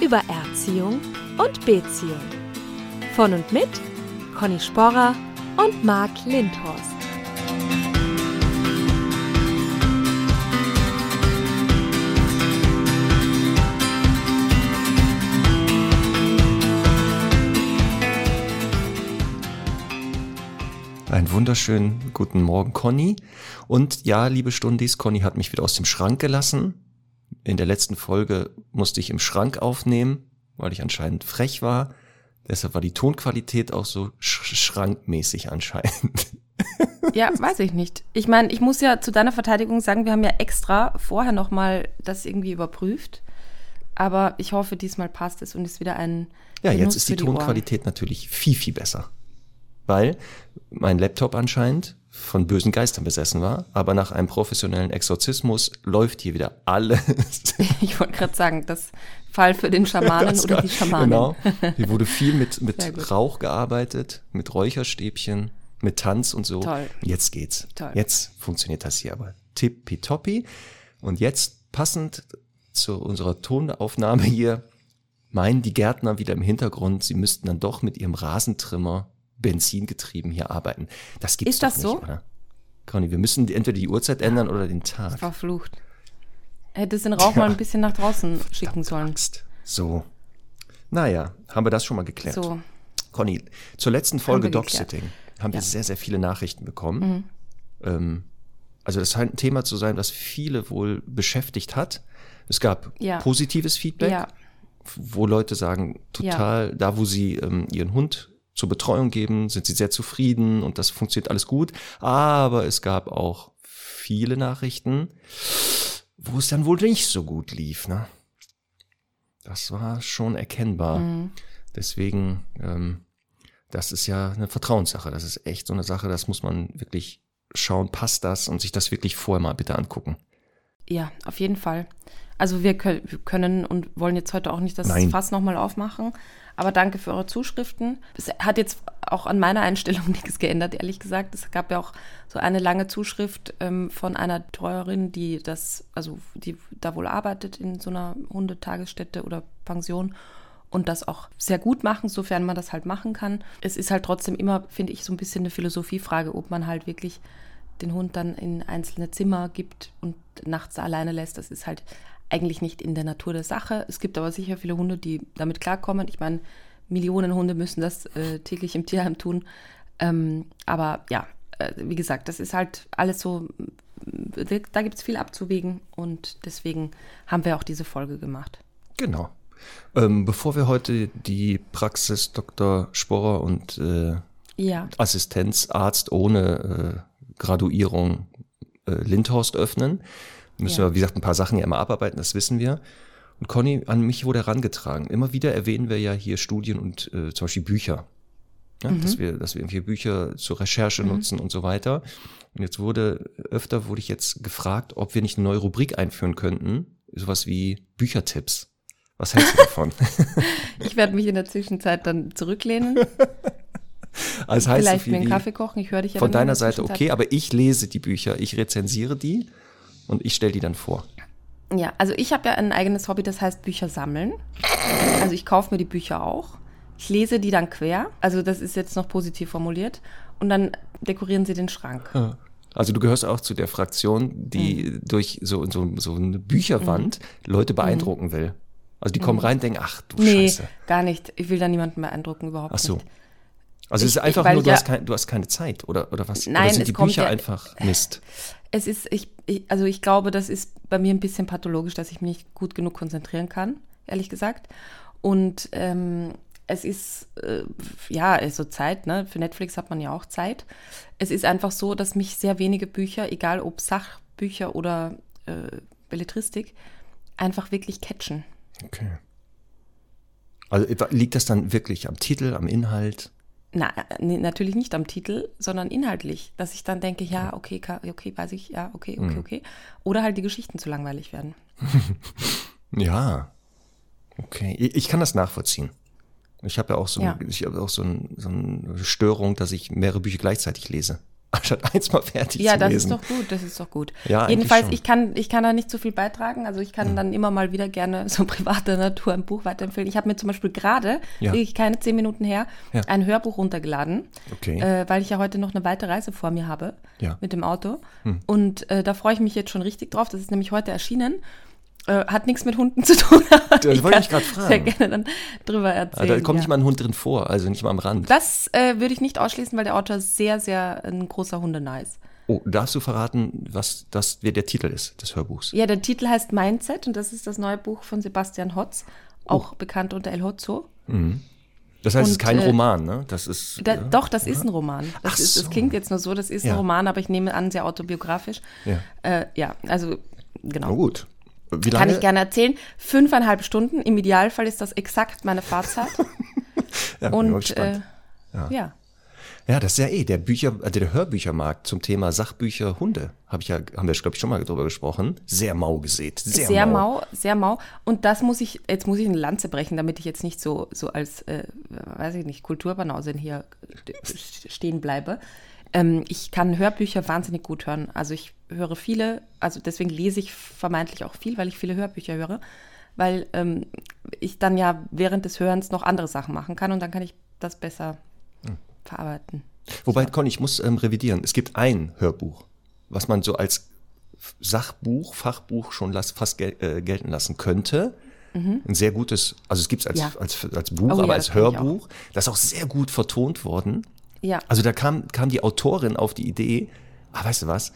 über Erziehung und Beziehung. Von und mit Conny Sporrer und Marc Lindhorst. Einen wunderschönen guten Morgen, Conny. Und ja, liebe Stundis, Conny hat mich wieder aus dem Schrank gelassen. In der letzten Folge musste ich im Schrank aufnehmen, weil ich anscheinend frech war. Deshalb war die Tonqualität auch so sch schrankmäßig anscheinend. Ja, weiß ich nicht. Ich meine, ich muss ja zu deiner Verteidigung sagen, wir haben ja extra vorher nochmal das irgendwie überprüft. Aber ich hoffe, diesmal passt es und ist wieder ein. Ja, Genuss jetzt ist die, die Tonqualität natürlich viel, viel besser weil mein Laptop anscheinend von bösen Geistern besessen war, aber nach einem professionellen Exorzismus läuft hier wieder alles. Ich wollte gerade sagen, das Fall für den Schamanen das oder die Schamanen. Genau. Hier wurde viel mit, mit Rauch gearbeitet, mit Räucherstäbchen, mit Tanz und so. Toll. Jetzt geht's. Toll. Jetzt funktioniert das hier aber tippitoppi. Und jetzt passend zu unserer Tonaufnahme hier meinen die Gärtner wieder im Hintergrund, sie müssten dann doch mit ihrem Rasentrimmer benzingetrieben hier arbeiten. Das gibt's Ist das nicht, so? oder? Conny, wir müssen entweder die Uhrzeit ändern oder den Tag. Verflucht. Hättest den Rauch ja. mal ein bisschen nach draußen schicken sollen. Angst. So. Naja, haben wir das schon mal geklärt. So. Conny, zur letzten Folge Dog-Sitting haben wir ja. sehr, sehr viele Nachrichten bekommen. Mhm. Ähm, also das scheint ein Thema zu sein, das viele wohl beschäftigt hat. Es gab ja. positives Feedback, ja. wo Leute sagen, total, da wo sie ähm, ihren Hund zur Betreuung geben, sind sie sehr zufrieden und das funktioniert alles gut. Aber es gab auch viele Nachrichten, wo es dann wohl nicht so gut lief. Ne? Das war schon erkennbar. Mhm. Deswegen, ähm, das ist ja eine Vertrauenssache. Das ist echt so eine Sache, das muss man wirklich schauen, passt das und sich das wirklich vorher mal bitte angucken. Ja, auf jeden Fall. Also wir können und wollen jetzt heute auch nicht das Nein. Fass nochmal aufmachen, aber danke für eure Zuschriften. Es hat jetzt auch an meiner Einstellung nichts geändert, ehrlich gesagt. Es gab ja auch so eine lange Zuschrift ähm, von einer Treuerin, die das, also die da wohl arbeitet in so einer Hundetagesstätte oder Pension und das auch sehr gut machen, sofern man das halt machen kann. Es ist halt trotzdem immer, finde ich, so ein bisschen eine Philosophiefrage, ob man halt wirklich den Hund dann in einzelne Zimmer gibt und nachts alleine lässt. Das ist halt eigentlich nicht in der Natur der Sache. Es gibt aber sicher viele Hunde, die damit klarkommen. Ich meine, Millionen Hunde müssen das äh, täglich im Tierheim tun. Ähm, aber ja, äh, wie gesagt, das ist halt alles so, da gibt es viel abzuwägen und deswegen haben wir auch diese Folge gemacht. Genau. Ähm, bevor wir heute die Praxis Dr. Sporrer und äh, ja. Assistenzarzt ohne äh, Graduierung äh, Lindhorst öffnen, Müssen ja. wir, wie gesagt, ein paar Sachen ja immer abarbeiten, das wissen wir. Und Conny, an mich wurde herangetragen. Immer wieder erwähnen wir ja hier Studien und äh, zum Beispiel Bücher. Ja, mhm. dass wir, dass wir irgendwie Bücher zur Recherche mhm. nutzen und so weiter. Und jetzt wurde, öfter wurde ich jetzt gefragt, ob wir nicht eine neue Rubrik einführen könnten. Sowas wie Büchertipps. Was hältst du davon? ich werde mich in der Zwischenzeit dann zurücklehnen. Also heißt Vielleicht mir einen Kaffee kochen, ich höre dich ja Von deiner Seite okay, aber ich lese die Bücher, ich rezensiere die und ich stelle die dann vor. Ja, also ich habe ja ein eigenes Hobby, das heißt Bücher sammeln. Also ich kaufe mir die Bücher auch. Ich lese die dann quer. Also das ist jetzt noch positiv formuliert. Und dann dekorieren sie den Schrank. Also du gehörst auch zu der Fraktion, die mhm. durch so, so, so eine Bücherwand mhm. Leute beeindrucken mhm. will. Also die kommen mhm. rein und denken, ach du nee, Scheiße. gar nicht. Ich will da niemanden beeindrucken, überhaupt ach so. nicht. Also ich, es ist einfach ich, nur, du, ja, hast kein, du hast keine Zeit, oder, oder was? Nein, oder sind die Bücher ja, einfach Mist? Es ist, ich, ich, also ich glaube, das ist bei mir ein bisschen pathologisch, dass ich mich nicht gut genug konzentrieren kann, ehrlich gesagt. Und ähm, es ist, äh, ja, so also Zeit, ne? Für Netflix hat man ja auch Zeit. Es ist einfach so, dass mich sehr wenige Bücher, egal ob Sachbücher oder äh, Belletristik, einfach wirklich catchen. Okay. Also liegt das dann wirklich am Titel, am Inhalt? Na, natürlich nicht am Titel, sondern inhaltlich, dass ich dann denke, ja, okay, okay, weiß ich, ja, okay, okay, mhm. okay. Oder halt die Geschichten zu langweilig werden. ja, okay. Ich kann das nachvollziehen. Ich habe ja auch so, ja. ich habe auch so, ein, so eine Störung, dass ich mehrere Bücher gleichzeitig lese anstatt eins mal fertig ja, zu lesen. Ja, das ist doch gut, das ist doch gut. Ja, Jedenfalls, ich kann, ich kann da nicht so viel beitragen. Also ich kann mhm. dann immer mal wieder gerne so privater Natur ein Buch weiterempfehlen. Ich habe mir zum Beispiel gerade, ja. wirklich keine zehn Minuten her, ja. ein Hörbuch runtergeladen, okay. äh, weil ich ja heute noch eine weite Reise vor mir habe ja. mit dem Auto. Mhm. Und äh, da freue ich mich jetzt schon richtig drauf. Das ist nämlich heute erschienen. Äh, hat nichts mit Hunden zu tun. das wollte ich gerade fragen. Sehr gerne dann drüber erzählen. da kommt ja. nicht mal ein Hund drin vor, also nicht mal am Rand. Das äh, würde ich nicht ausschließen, weil der Autor sehr, sehr ein großer Hundenei ist. Oh, darfst du verraten, was das, wer der Titel ist des Hörbuchs? Ja, der Titel heißt Mindset und das ist das neue Buch von Sebastian Hotz, auch oh. bekannt unter El Hotzo. Mhm. Das heißt, und, es ist kein äh, Roman, ne? Das ist. Da, ja, doch, das oder? ist ein Roman. Das, Ach ist, das klingt jetzt nur so, das ist ja. ein Roman, aber ich nehme an, sehr autobiografisch. Ja, äh, ja also genau. Na gut. Wie lange? Kann ich gerne erzählen. Fünfeinhalb Stunden. Im Idealfall ist das exakt meine Fahrzeit. ja, und äh, ja. ja. Ja, das ist ja eh der Bücher, also der Hörbüchermarkt zum Thema Sachbücher Hunde. Habe ich ja, haben wir glaube ich schon mal drüber gesprochen. Sehr mau gesät, sehr, sehr mau. mau. sehr mau. Und das muss ich, jetzt muss ich eine Lanze brechen, damit ich jetzt nicht so so als, äh, weiß ich nicht, Kulturbanausin hier stehen bleibe. Ähm, ich kann Hörbücher wahnsinnig gut hören. Also ich höre viele, also deswegen lese ich vermeintlich auch viel, weil ich viele Hörbücher höre, weil ähm, ich dann ja während des Hörens noch andere Sachen machen kann und dann kann ich das besser hm. verarbeiten. Wobei. Conny, ich muss ähm, revidieren. Es gibt ein Hörbuch, was man so als Sachbuch, Fachbuch schon las, fast gel äh, gelten lassen könnte. Mhm. Ein sehr gutes, also es gibt es als, ja. als, als, Buch, oh, aber ja, als Hörbuch. Das ist auch sehr gut vertont worden. Ja. Also da kam, kam die Autorin auf die Idee, ah, weißt du was,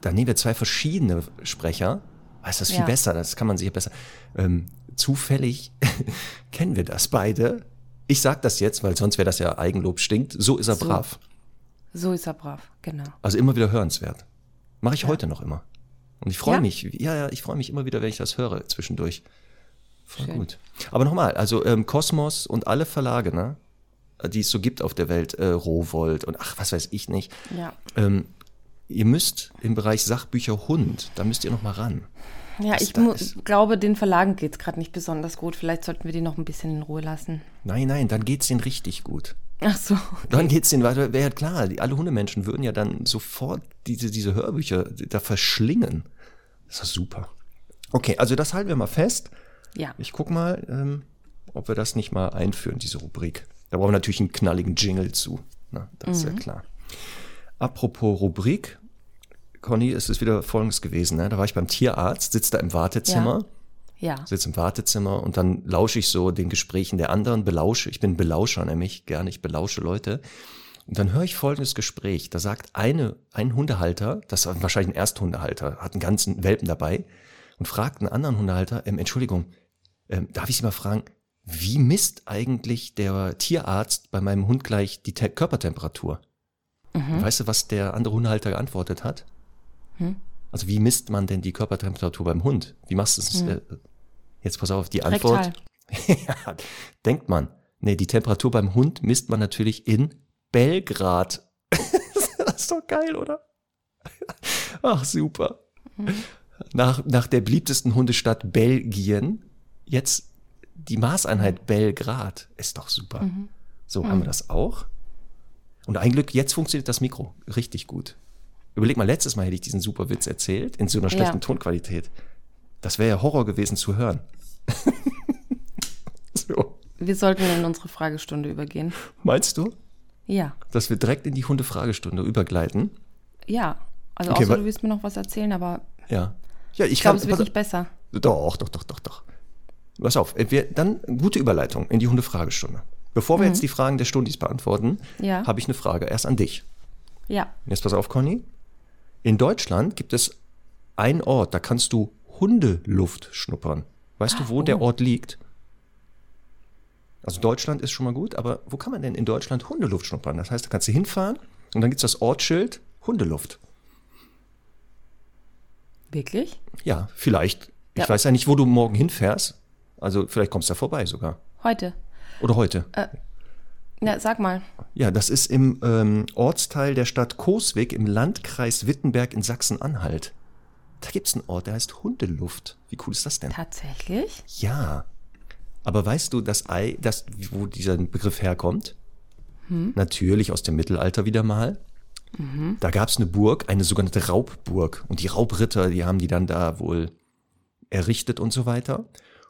da nehmen wir zwei verschiedene Sprecher, weißt du, das ist viel ja. besser, das kann man sich besser. Ähm, zufällig kennen wir das beide. Ich sag das jetzt, weil sonst wäre das ja Eigenlob stinkt. So ist er so. brav. So ist er brav, genau. Also immer wieder hörenswert. Mache ich ja. heute noch immer. Und ich freue ja? mich, ja, ja, ich freue mich immer wieder, wenn ich das höre zwischendurch. Voll Schön. gut. Aber nochmal, also ähm, Kosmos und alle Verlage, ne? Die es so gibt auf der Welt, äh, Rowold und ach, was weiß ich nicht. Ja. Ähm, ihr müsst im Bereich Sachbücher Hund, da müsst ihr noch mal ran. Ja, ich glaube, den Verlagen geht es gerade nicht besonders gut. Vielleicht sollten wir die noch ein bisschen in Ruhe lassen. Nein, nein, dann geht es denen richtig gut. Ach so. Okay. Dann geht's denen weiter. Wäre ja klar, die, alle Hundemenschen würden ja dann sofort diese, diese Hörbücher da verschlingen. Das ist super. Okay, also das halten wir mal fest. Ja. Ich guck mal, ähm, ob wir das nicht mal einführen, diese Rubrik. Da brauchen wir natürlich einen knalligen Jingle zu. Na, das mhm. ist ja mhm. klar. Apropos Rubrik, Conny, es ist wieder folgendes gewesen. Ne? Da war ich beim Tierarzt, sitze da im Wartezimmer. Ja. ja. Sitze im Wartezimmer und dann lausche ich so den Gesprächen der anderen, belausche. Ich bin Belauscher nämlich, gerne, ich belausche Leute. Und dann höre ich folgendes Gespräch. Da sagt eine, ein Hundehalter, das war wahrscheinlich ein Ersthundehalter, hat einen ganzen Welpen dabei und fragt einen anderen Hundehalter, ähm, Entschuldigung, ähm, darf ich Sie mal fragen, wie misst eigentlich der Tierarzt bei meinem Hund gleich die Te Körpertemperatur? Mhm. Weißt du, was der andere Hundehalter geantwortet hat? Hm? Also wie misst man denn die Körpertemperatur beim Hund? Wie machst du es? Hm. Äh, jetzt pass auf, die Antwort. ja, denkt man. Nee, die Temperatur beim Hund misst man natürlich in Belgrad. das ist doch geil, oder? Ach, super. Mhm. Nach, nach der beliebtesten Hundestadt Belgien jetzt die Maßeinheit Belgrad ist doch super. Mhm. So, mhm. haben wir das auch? Und ein Glück, jetzt funktioniert das Mikro richtig gut. Überleg mal, letztes Mal hätte ich diesen super Witz erzählt, in so einer schlechten ja. Tonqualität. Das wäre ja Horror gewesen zu hören. so. Wir sollten in unsere Fragestunde übergehen. Meinst du? Ja. Dass wir direkt in die Hundefragestunde übergleiten? Ja. Also okay, außer du willst mir noch was erzählen, aber ja. Ja, ich, ich glaube, es wird nicht besser. Doch, doch, doch, doch, doch. Pass auf, wir, dann gute Überleitung in die Hundefragestunde. Bevor wir mhm. jetzt die Fragen der Stundis beantworten, ja. habe ich eine Frage erst an dich. Ja. Jetzt pass auf, Conny. In Deutschland gibt es einen Ort, da kannst du Hundeluft schnuppern. Weißt du, wo oh. der Ort liegt? Also Deutschland ist schon mal gut, aber wo kann man denn in Deutschland Hundeluft schnuppern? Das heißt, da kannst du hinfahren und dann gibt es das Ortsschild Hundeluft. Wirklich? Ja, vielleicht. Ja. Ich weiß ja nicht, wo du morgen hinfährst. Also vielleicht kommst du da vorbei sogar. Heute. Oder heute? Äh, na, sag mal. Ja, das ist im ähm, Ortsteil der Stadt Coswig im Landkreis Wittenberg in Sachsen-Anhalt. Da gibt es einen Ort, der heißt Hundeluft. Wie cool ist das denn? Tatsächlich? Ja. Aber weißt du, das Ei, das, wo dieser Begriff herkommt? Hm? Natürlich aus dem Mittelalter wieder mal. Mhm. Da gab es eine Burg, eine sogenannte Raubburg. Und die Raubritter, die haben die dann da wohl errichtet und so weiter.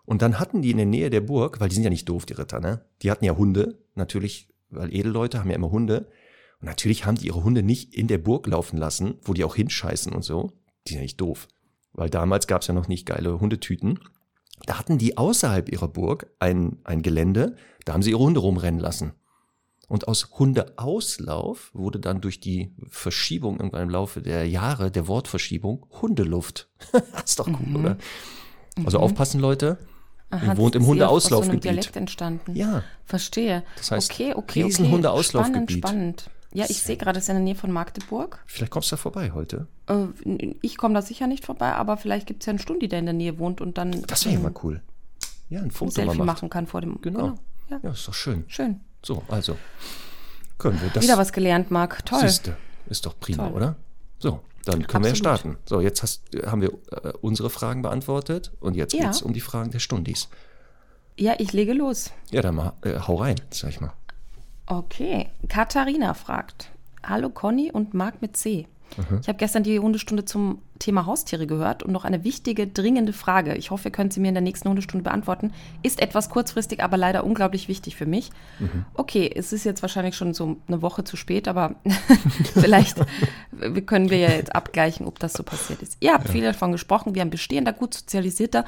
Und dann hatten die in der Nähe der Burg, weil die sind ja nicht doof, die Ritter, ne? Die hatten ja Hunde, natürlich, weil Edelleute haben ja immer Hunde. Und natürlich haben die ihre Hunde nicht in der Burg laufen lassen, wo die auch hinscheißen und so. Die sind ja nicht doof. Weil damals gab es ja noch nicht geile Hundetüten. Da hatten die außerhalb ihrer Burg ein, ein Gelände, da haben sie ihre Hunde rumrennen lassen. Und aus Hundeauslauf wurde dann durch die Verschiebung irgendwann im Laufe der Jahre, der Wortverschiebung, Hundeluft. das ist doch cool, mhm. oder? Also mhm. aufpassen, Leute. Aha, wohnt im Hundeauslaufgebiet. Aus so Dialekt entstanden. Ja. Verstehe. Das heißt, okay, okay, riesen okay. Spannend, spannend. Ja, ich sehe gerade, es ist in der Nähe von Magdeburg. Vielleicht kommst du da vorbei heute. Äh, ich komme da sicher nicht vorbei, aber vielleicht gibt es ja einen Stundi, der in der Nähe wohnt und dann. Das wäre ja mal cool. Ja, ein Foto ein Selfie machen kann vor dem. Genau. genau. Ja. ja, ist doch schön. Schön. So, also können wir das. Wieder was gelernt, Marc. Toll. Siehste, ist doch prima, Toll. oder? So, dann können Absolut. wir ja starten. So, jetzt hast, haben wir äh, unsere Fragen beantwortet und jetzt ja. geht es um die Fragen der Stundis. Ja, ich lege los. Ja, dann mal, äh, hau rein, sag ich mal. Okay, Katharina fragt. Hallo Conny und Marc mit C. Mhm. Ich habe gestern die Hundestunde zum Thema Haustiere gehört und noch eine wichtige, dringende Frage. Ich hoffe, ihr könnt sie mir in der nächsten Hundestunde beantworten. Ist etwas kurzfristig, aber leider unglaublich wichtig für mich. Mhm. Okay, es ist jetzt wahrscheinlich schon so eine Woche zu spät, aber vielleicht können wir ja jetzt abgleichen, ob das so passiert ist. Ihr habt ja. viel davon gesprochen, wie ein bestehender, gut sozialisierter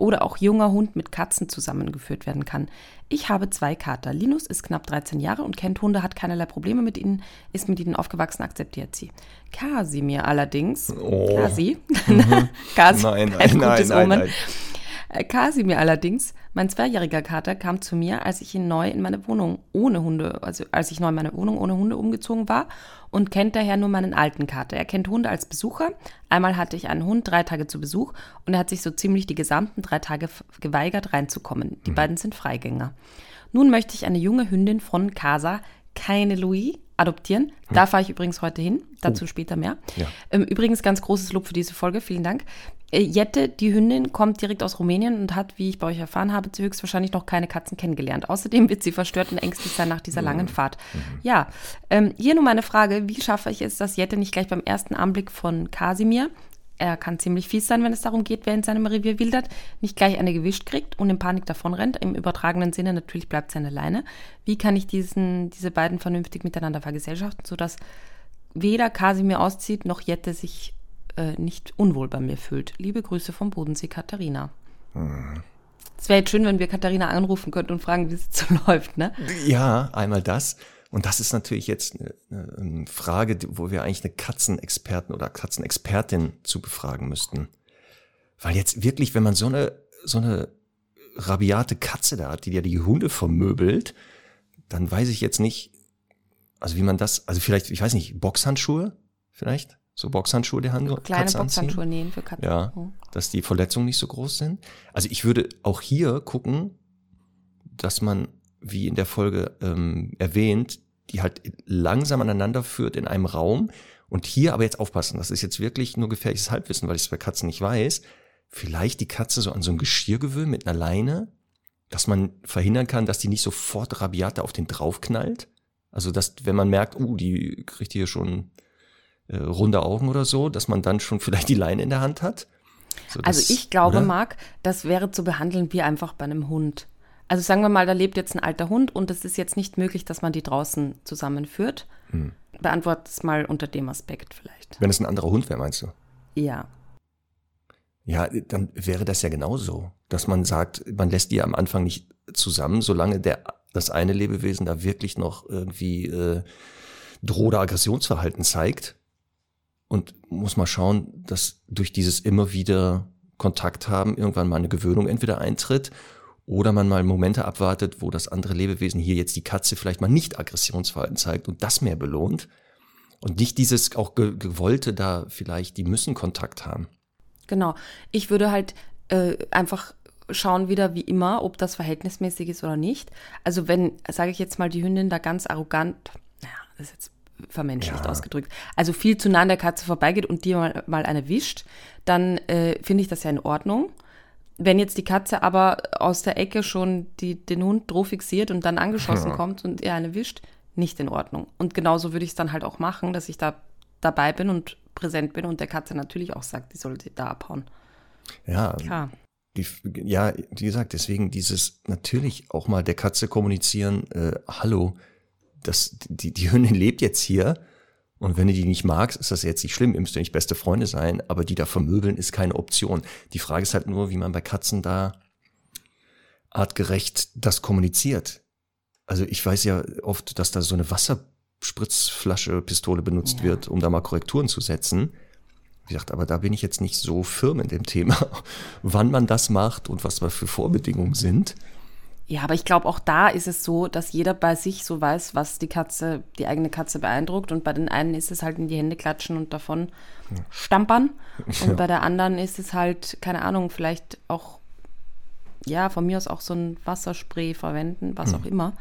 oder auch junger Hund mit Katzen zusammengeführt werden kann. Ich habe zwei Kater. Linus ist knapp 13 Jahre und kennt Hunde, hat keinerlei Probleme mit ihnen, ist mit ihnen aufgewachsen, akzeptiert sie. Kasimir allerdings, oh. Kasi, mhm. Kasi, nein, nein, ein gutes nein, nein, Omen. Nein. Kasimir allerdings, mein zweijähriger Kater, kam zu mir, als ich ihn neu in meine Wohnung ohne Hunde, also als ich neu in meine Wohnung ohne Hunde umgezogen war und kennt daher nur meinen alten Kater. Er kennt Hunde als Besucher. Einmal hatte ich einen Hund drei Tage zu Besuch und er hat sich so ziemlich die gesamten drei Tage geweigert reinzukommen. Die mhm. beiden sind Freigänger. Nun möchte ich eine junge Hündin von Casa, keine Louis, adoptieren. Hm. Da fahre ich übrigens heute hin, dazu oh. später mehr. Ja. Ähm, übrigens ganz großes Lob für diese Folge, vielen Dank. Äh, Jette, die Hündin, kommt direkt aus Rumänien und hat, wie ich bei euch erfahren habe, höchstwahrscheinlich noch keine Katzen kennengelernt. Außerdem wird sie verstört und ängstlich sein nach dieser langen. Fahrt. Mhm. Ja, ähm, hier nur meine Frage, wie schaffe ich es, dass Jette nicht gleich beim ersten Anblick von Kasimir er kann ziemlich fies sein, wenn es darum geht, wer in seinem Revier wildert, nicht gleich eine gewischt kriegt und in Panik davonrennt. Im übertragenen Sinne natürlich bleibt seine Leine. Wie kann ich diesen, diese beiden vernünftig miteinander vergesellschaften, sodass weder Kasimir auszieht, noch Jette sich äh, nicht unwohl bei mir fühlt. Liebe Grüße vom Bodensee, Katharina. Mhm. Es wäre jetzt schön, wenn wir Katharina anrufen könnten und fragen, wie es so läuft, ne? Ja, einmal das. Und das ist natürlich jetzt eine, eine Frage, wo wir eigentlich eine Katzenexperten oder Katzenexpertin zu befragen müssten. Weil jetzt wirklich, wenn man so eine, so eine rabiate Katze da hat, die ja die Hunde vermöbelt, dann weiß ich jetzt nicht, also wie man das, also vielleicht, ich weiß nicht, Boxhandschuhe vielleicht? So Boxhandschuhe der Hand, Kleine Katze Boxhandschuhe nähen für Katzen. Ja, oh. dass die Verletzungen nicht so groß sind. Also ich würde auch hier gucken, dass man wie in der Folge ähm, erwähnt, die halt langsam aneinander führt in einem Raum. Und hier aber jetzt aufpassen, das ist jetzt wirklich nur gefährliches Halbwissen, weil ich es bei Katzen nicht weiß. Vielleicht die Katze so an so ein Geschirr gewöhnen mit einer Leine, dass man verhindern kann, dass die nicht sofort rabiat auf den draufknallt. Also, dass, wenn man merkt, uh, die kriegt hier schon äh, runde Augen oder so, dass man dann schon vielleicht die Leine in der Hand hat. So, also ich glaube, oder? Marc, das wäre zu behandeln wie einfach bei einem Hund. Also sagen wir mal, da lebt jetzt ein alter Hund und es ist jetzt nicht möglich, dass man die draußen zusammenführt. Hm. Beantwortet es mal unter dem Aspekt vielleicht. Wenn es ein anderer Hund wäre, meinst du? Ja. Ja, dann wäre das ja genauso, dass man sagt, man lässt die am Anfang nicht zusammen, solange der, das eine Lebewesen da wirklich noch irgendwie äh, Droh- oder Aggressionsverhalten zeigt. Und muss mal schauen, dass durch dieses immer wieder Kontakt haben irgendwann mal eine Gewöhnung entweder eintritt oder man mal Momente abwartet, wo das andere Lebewesen, hier jetzt die Katze, vielleicht mal nicht Aggressionsverhalten zeigt und das mehr belohnt. Und nicht dieses auch gewollte da vielleicht, die müssen Kontakt haben. Genau. Ich würde halt äh, einfach schauen wieder wie immer, ob das verhältnismäßig ist oder nicht. Also wenn, sage ich jetzt mal, die Hündin da ganz arrogant, naja, das ist jetzt vermenschlicht ja. ausgedrückt, also viel zu nah an der Katze vorbeigeht und dir mal, mal eine wischt, dann äh, finde ich das ja in Ordnung. Wenn jetzt die Katze aber aus der Ecke schon die, den Hund droh fixiert und dann angeschossen ja. kommt und er eine wischt, nicht in Ordnung. Und genauso würde ich es dann halt auch machen, dass ich da dabei bin und präsent bin und der Katze natürlich auch sagt, die sollte da abhauen. Ja, Klar. Die, ja, wie gesagt, deswegen dieses natürlich auch mal der Katze kommunizieren, äh, hallo, das, die, die Hündin lebt jetzt hier und wenn du die nicht magst, ist das jetzt nicht schlimm, ihr müsst ja nicht beste Freunde sein, aber die da vermöbeln ist keine Option. Die Frage ist halt nur, wie man bei Katzen da artgerecht das kommuniziert. Also ich weiß ja oft, dass da so eine Wasserspritzflasche, Pistole benutzt ja. wird, um da mal Korrekturen zu setzen. Wie gesagt, aber da bin ich jetzt nicht so firm in dem Thema, wann man das macht und was da für Vorbedingungen sind. Ja, aber ich glaube, auch da ist es so, dass jeder bei sich so weiß, was die Katze, die eigene Katze beeindruckt. Und bei den einen ist es halt in die Hände klatschen und davon stampern. Und ja. bei der anderen ist es halt, keine Ahnung, vielleicht auch, ja, von mir aus auch so ein Wasserspray verwenden, was hm. auch immer.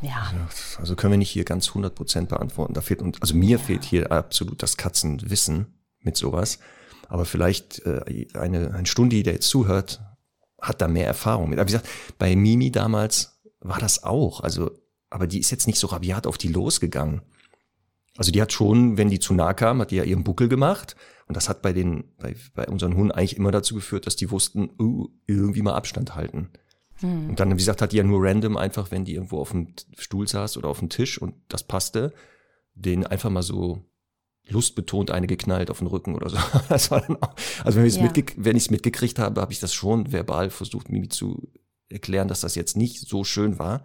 Ja. Also können wir nicht hier ganz 100 Prozent beantworten. Da fehlt, also mir ja. fehlt hier absolut das Katzenwissen mit sowas. Aber vielleicht äh, eine, ein Stundi, der jetzt zuhört, hat da mehr Erfahrung mit. Aber wie gesagt, bei Mimi damals war das auch. Also, aber die ist jetzt nicht so rabiat auf die losgegangen. Also die hat schon, wenn die zu nah kam, hat die ja ihren Buckel gemacht. Und das hat bei den, bei, bei unseren Hunden eigentlich immer dazu geführt, dass die wussten, uh, irgendwie mal Abstand halten. Hm. Und dann, wie gesagt, hat die ja nur random einfach, wenn die irgendwo auf dem Stuhl saß oder auf dem Tisch und das passte, den einfach mal so lustbetont eine geknallt auf den Rücken oder so. Das war dann auch, also wenn ich es ja. wenn ich's mitgekriegt habe, habe ich das schon verbal versucht, mir zu erklären, dass das jetzt nicht so schön war.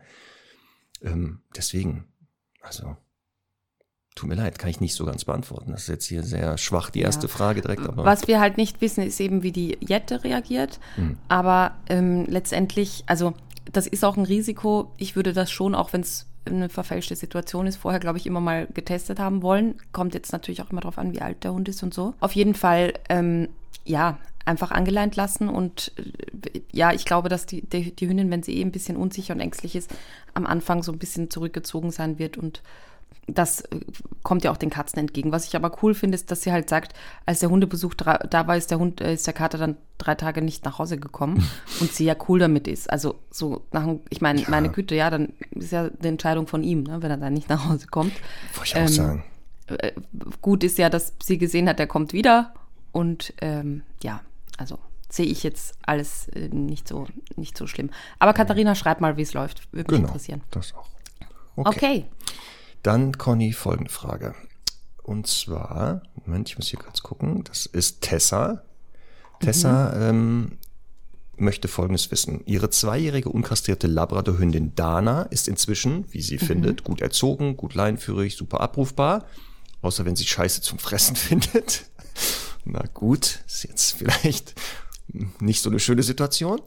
Ähm, deswegen, also Tut mir leid, kann ich nicht so ganz beantworten. Das ist jetzt hier sehr schwach, die erste ja. Frage direkt. Aber Was wir halt nicht wissen, ist eben, wie die Jette reagiert. Mhm. Aber ähm, letztendlich, also das ist auch ein Risiko. Ich würde das schon, auch wenn es eine verfälschte Situation ist, vorher, glaube ich, immer mal getestet haben wollen. Kommt jetzt natürlich auch immer darauf an, wie alt der Hund ist und so. Auf jeden Fall, ähm, ja, einfach angeleint lassen. Und äh, ja, ich glaube, dass die, die, die Hündin, wenn sie eh ein bisschen unsicher und ängstlich ist, am Anfang so ein bisschen zurückgezogen sein wird und das äh, kommt ja auch den Katzen entgegen. Was ich aber cool finde, ist, dass sie halt sagt, als der Hundebesuch da war, ist der Hund, äh, ist der Kater dann drei Tage nicht nach Hause gekommen und sie ja cool damit ist. Also so nach, ich meine, ja. meine Güte, ja, dann ist ja die Entscheidung von ihm, ne, wenn er dann nicht nach Hause kommt. Wollte ich auch ähm, sagen. Äh, gut ist ja, dass sie gesehen hat, er kommt wieder und ähm, ja, also sehe ich jetzt alles nicht so nicht so schlimm. Aber Katharina, schreib mal, wie es läuft. Würde mich genau, interessieren. Das auch. Okay. okay. Dann, Conny, folgende Frage. Und zwar, Moment, ich muss hier kurz gucken, das ist Tessa. Tessa mhm. ähm, möchte Folgendes wissen. Ihre zweijährige unkastrierte Labradorhündin Dana ist inzwischen, wie sie mhm. findet, gut erzogen, gut leinführig, super abrufbar. Außer wenn sie Scheiße zum Fressen findet. Na gut, ist jetzt vielleicht nicht so eine schöne Situation.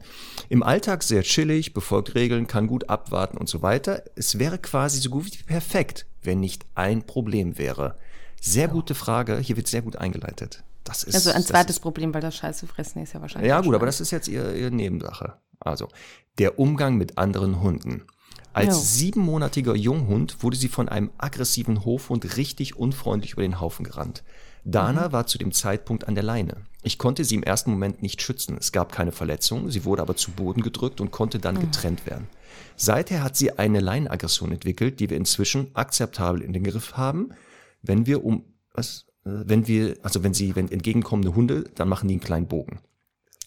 Im Alltag sehr chillig, befolgt Regeln, kann gut abwarten und so weiter. Es wäre quasi so gut wie perfekt, wenn nicht ein Problem wäre. Sehr gute Frage, hier wird sehr gut eingeleitet. Das ist, also ein zweites ist, Problem, weil das Scheiße fressen ist ja wahrscheinlich. Ja gut, aber das ist jetzt ihre, ihre Nebensache. Also, der Umgang mit anderen Hunden. Als jo. siebenmonatiger Junghund wurde sie von einem aggressiven Hofhund richtig unfreundlich über den Haufen gerannt. Dana mhm. war zu dem Zeitpunkt an der Leine. Ich konnte sie im ersten Moment nicht schützen. Es gab keine Verletzung, sie wurde aber zu Boden gedrückt und konnte dann mhm. getrennt werden. Seither hat sie eine Leinenaggression entwickelt, die wir inzwischen akzeptabel in den Griff haben. Wenn wir um was, äh, wenn wir, also wenn sie, wenn entgegenkommende Hunde, dann machen die einen kleinen Bogen.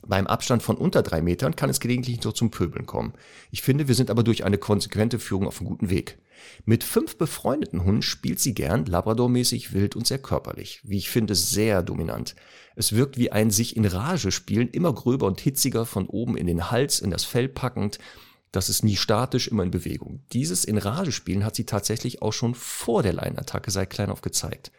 Beim Abstand von unter drei Metern kann es gelegentlich so zum Pöbeln kommen. Ich finde, wir sind aber durch eine konsequente Führung auf einem guten Weg. Mit fünf befreundeten Hunden spielt sie gern, Labrador-mäßig, wild und sehr körperlich. Wie ich finde, sehr dominant. Es wirkt wie ein sich in Rage spielen, immer gröber und hitziger, von oben in den Hals, in das Fell packend. Das ist nie statisch, immer in Bewegung. Dieses in Rage spielen hat sie tatsächlich auch schon vor der Leinenattacke seit klein auf gezeigt.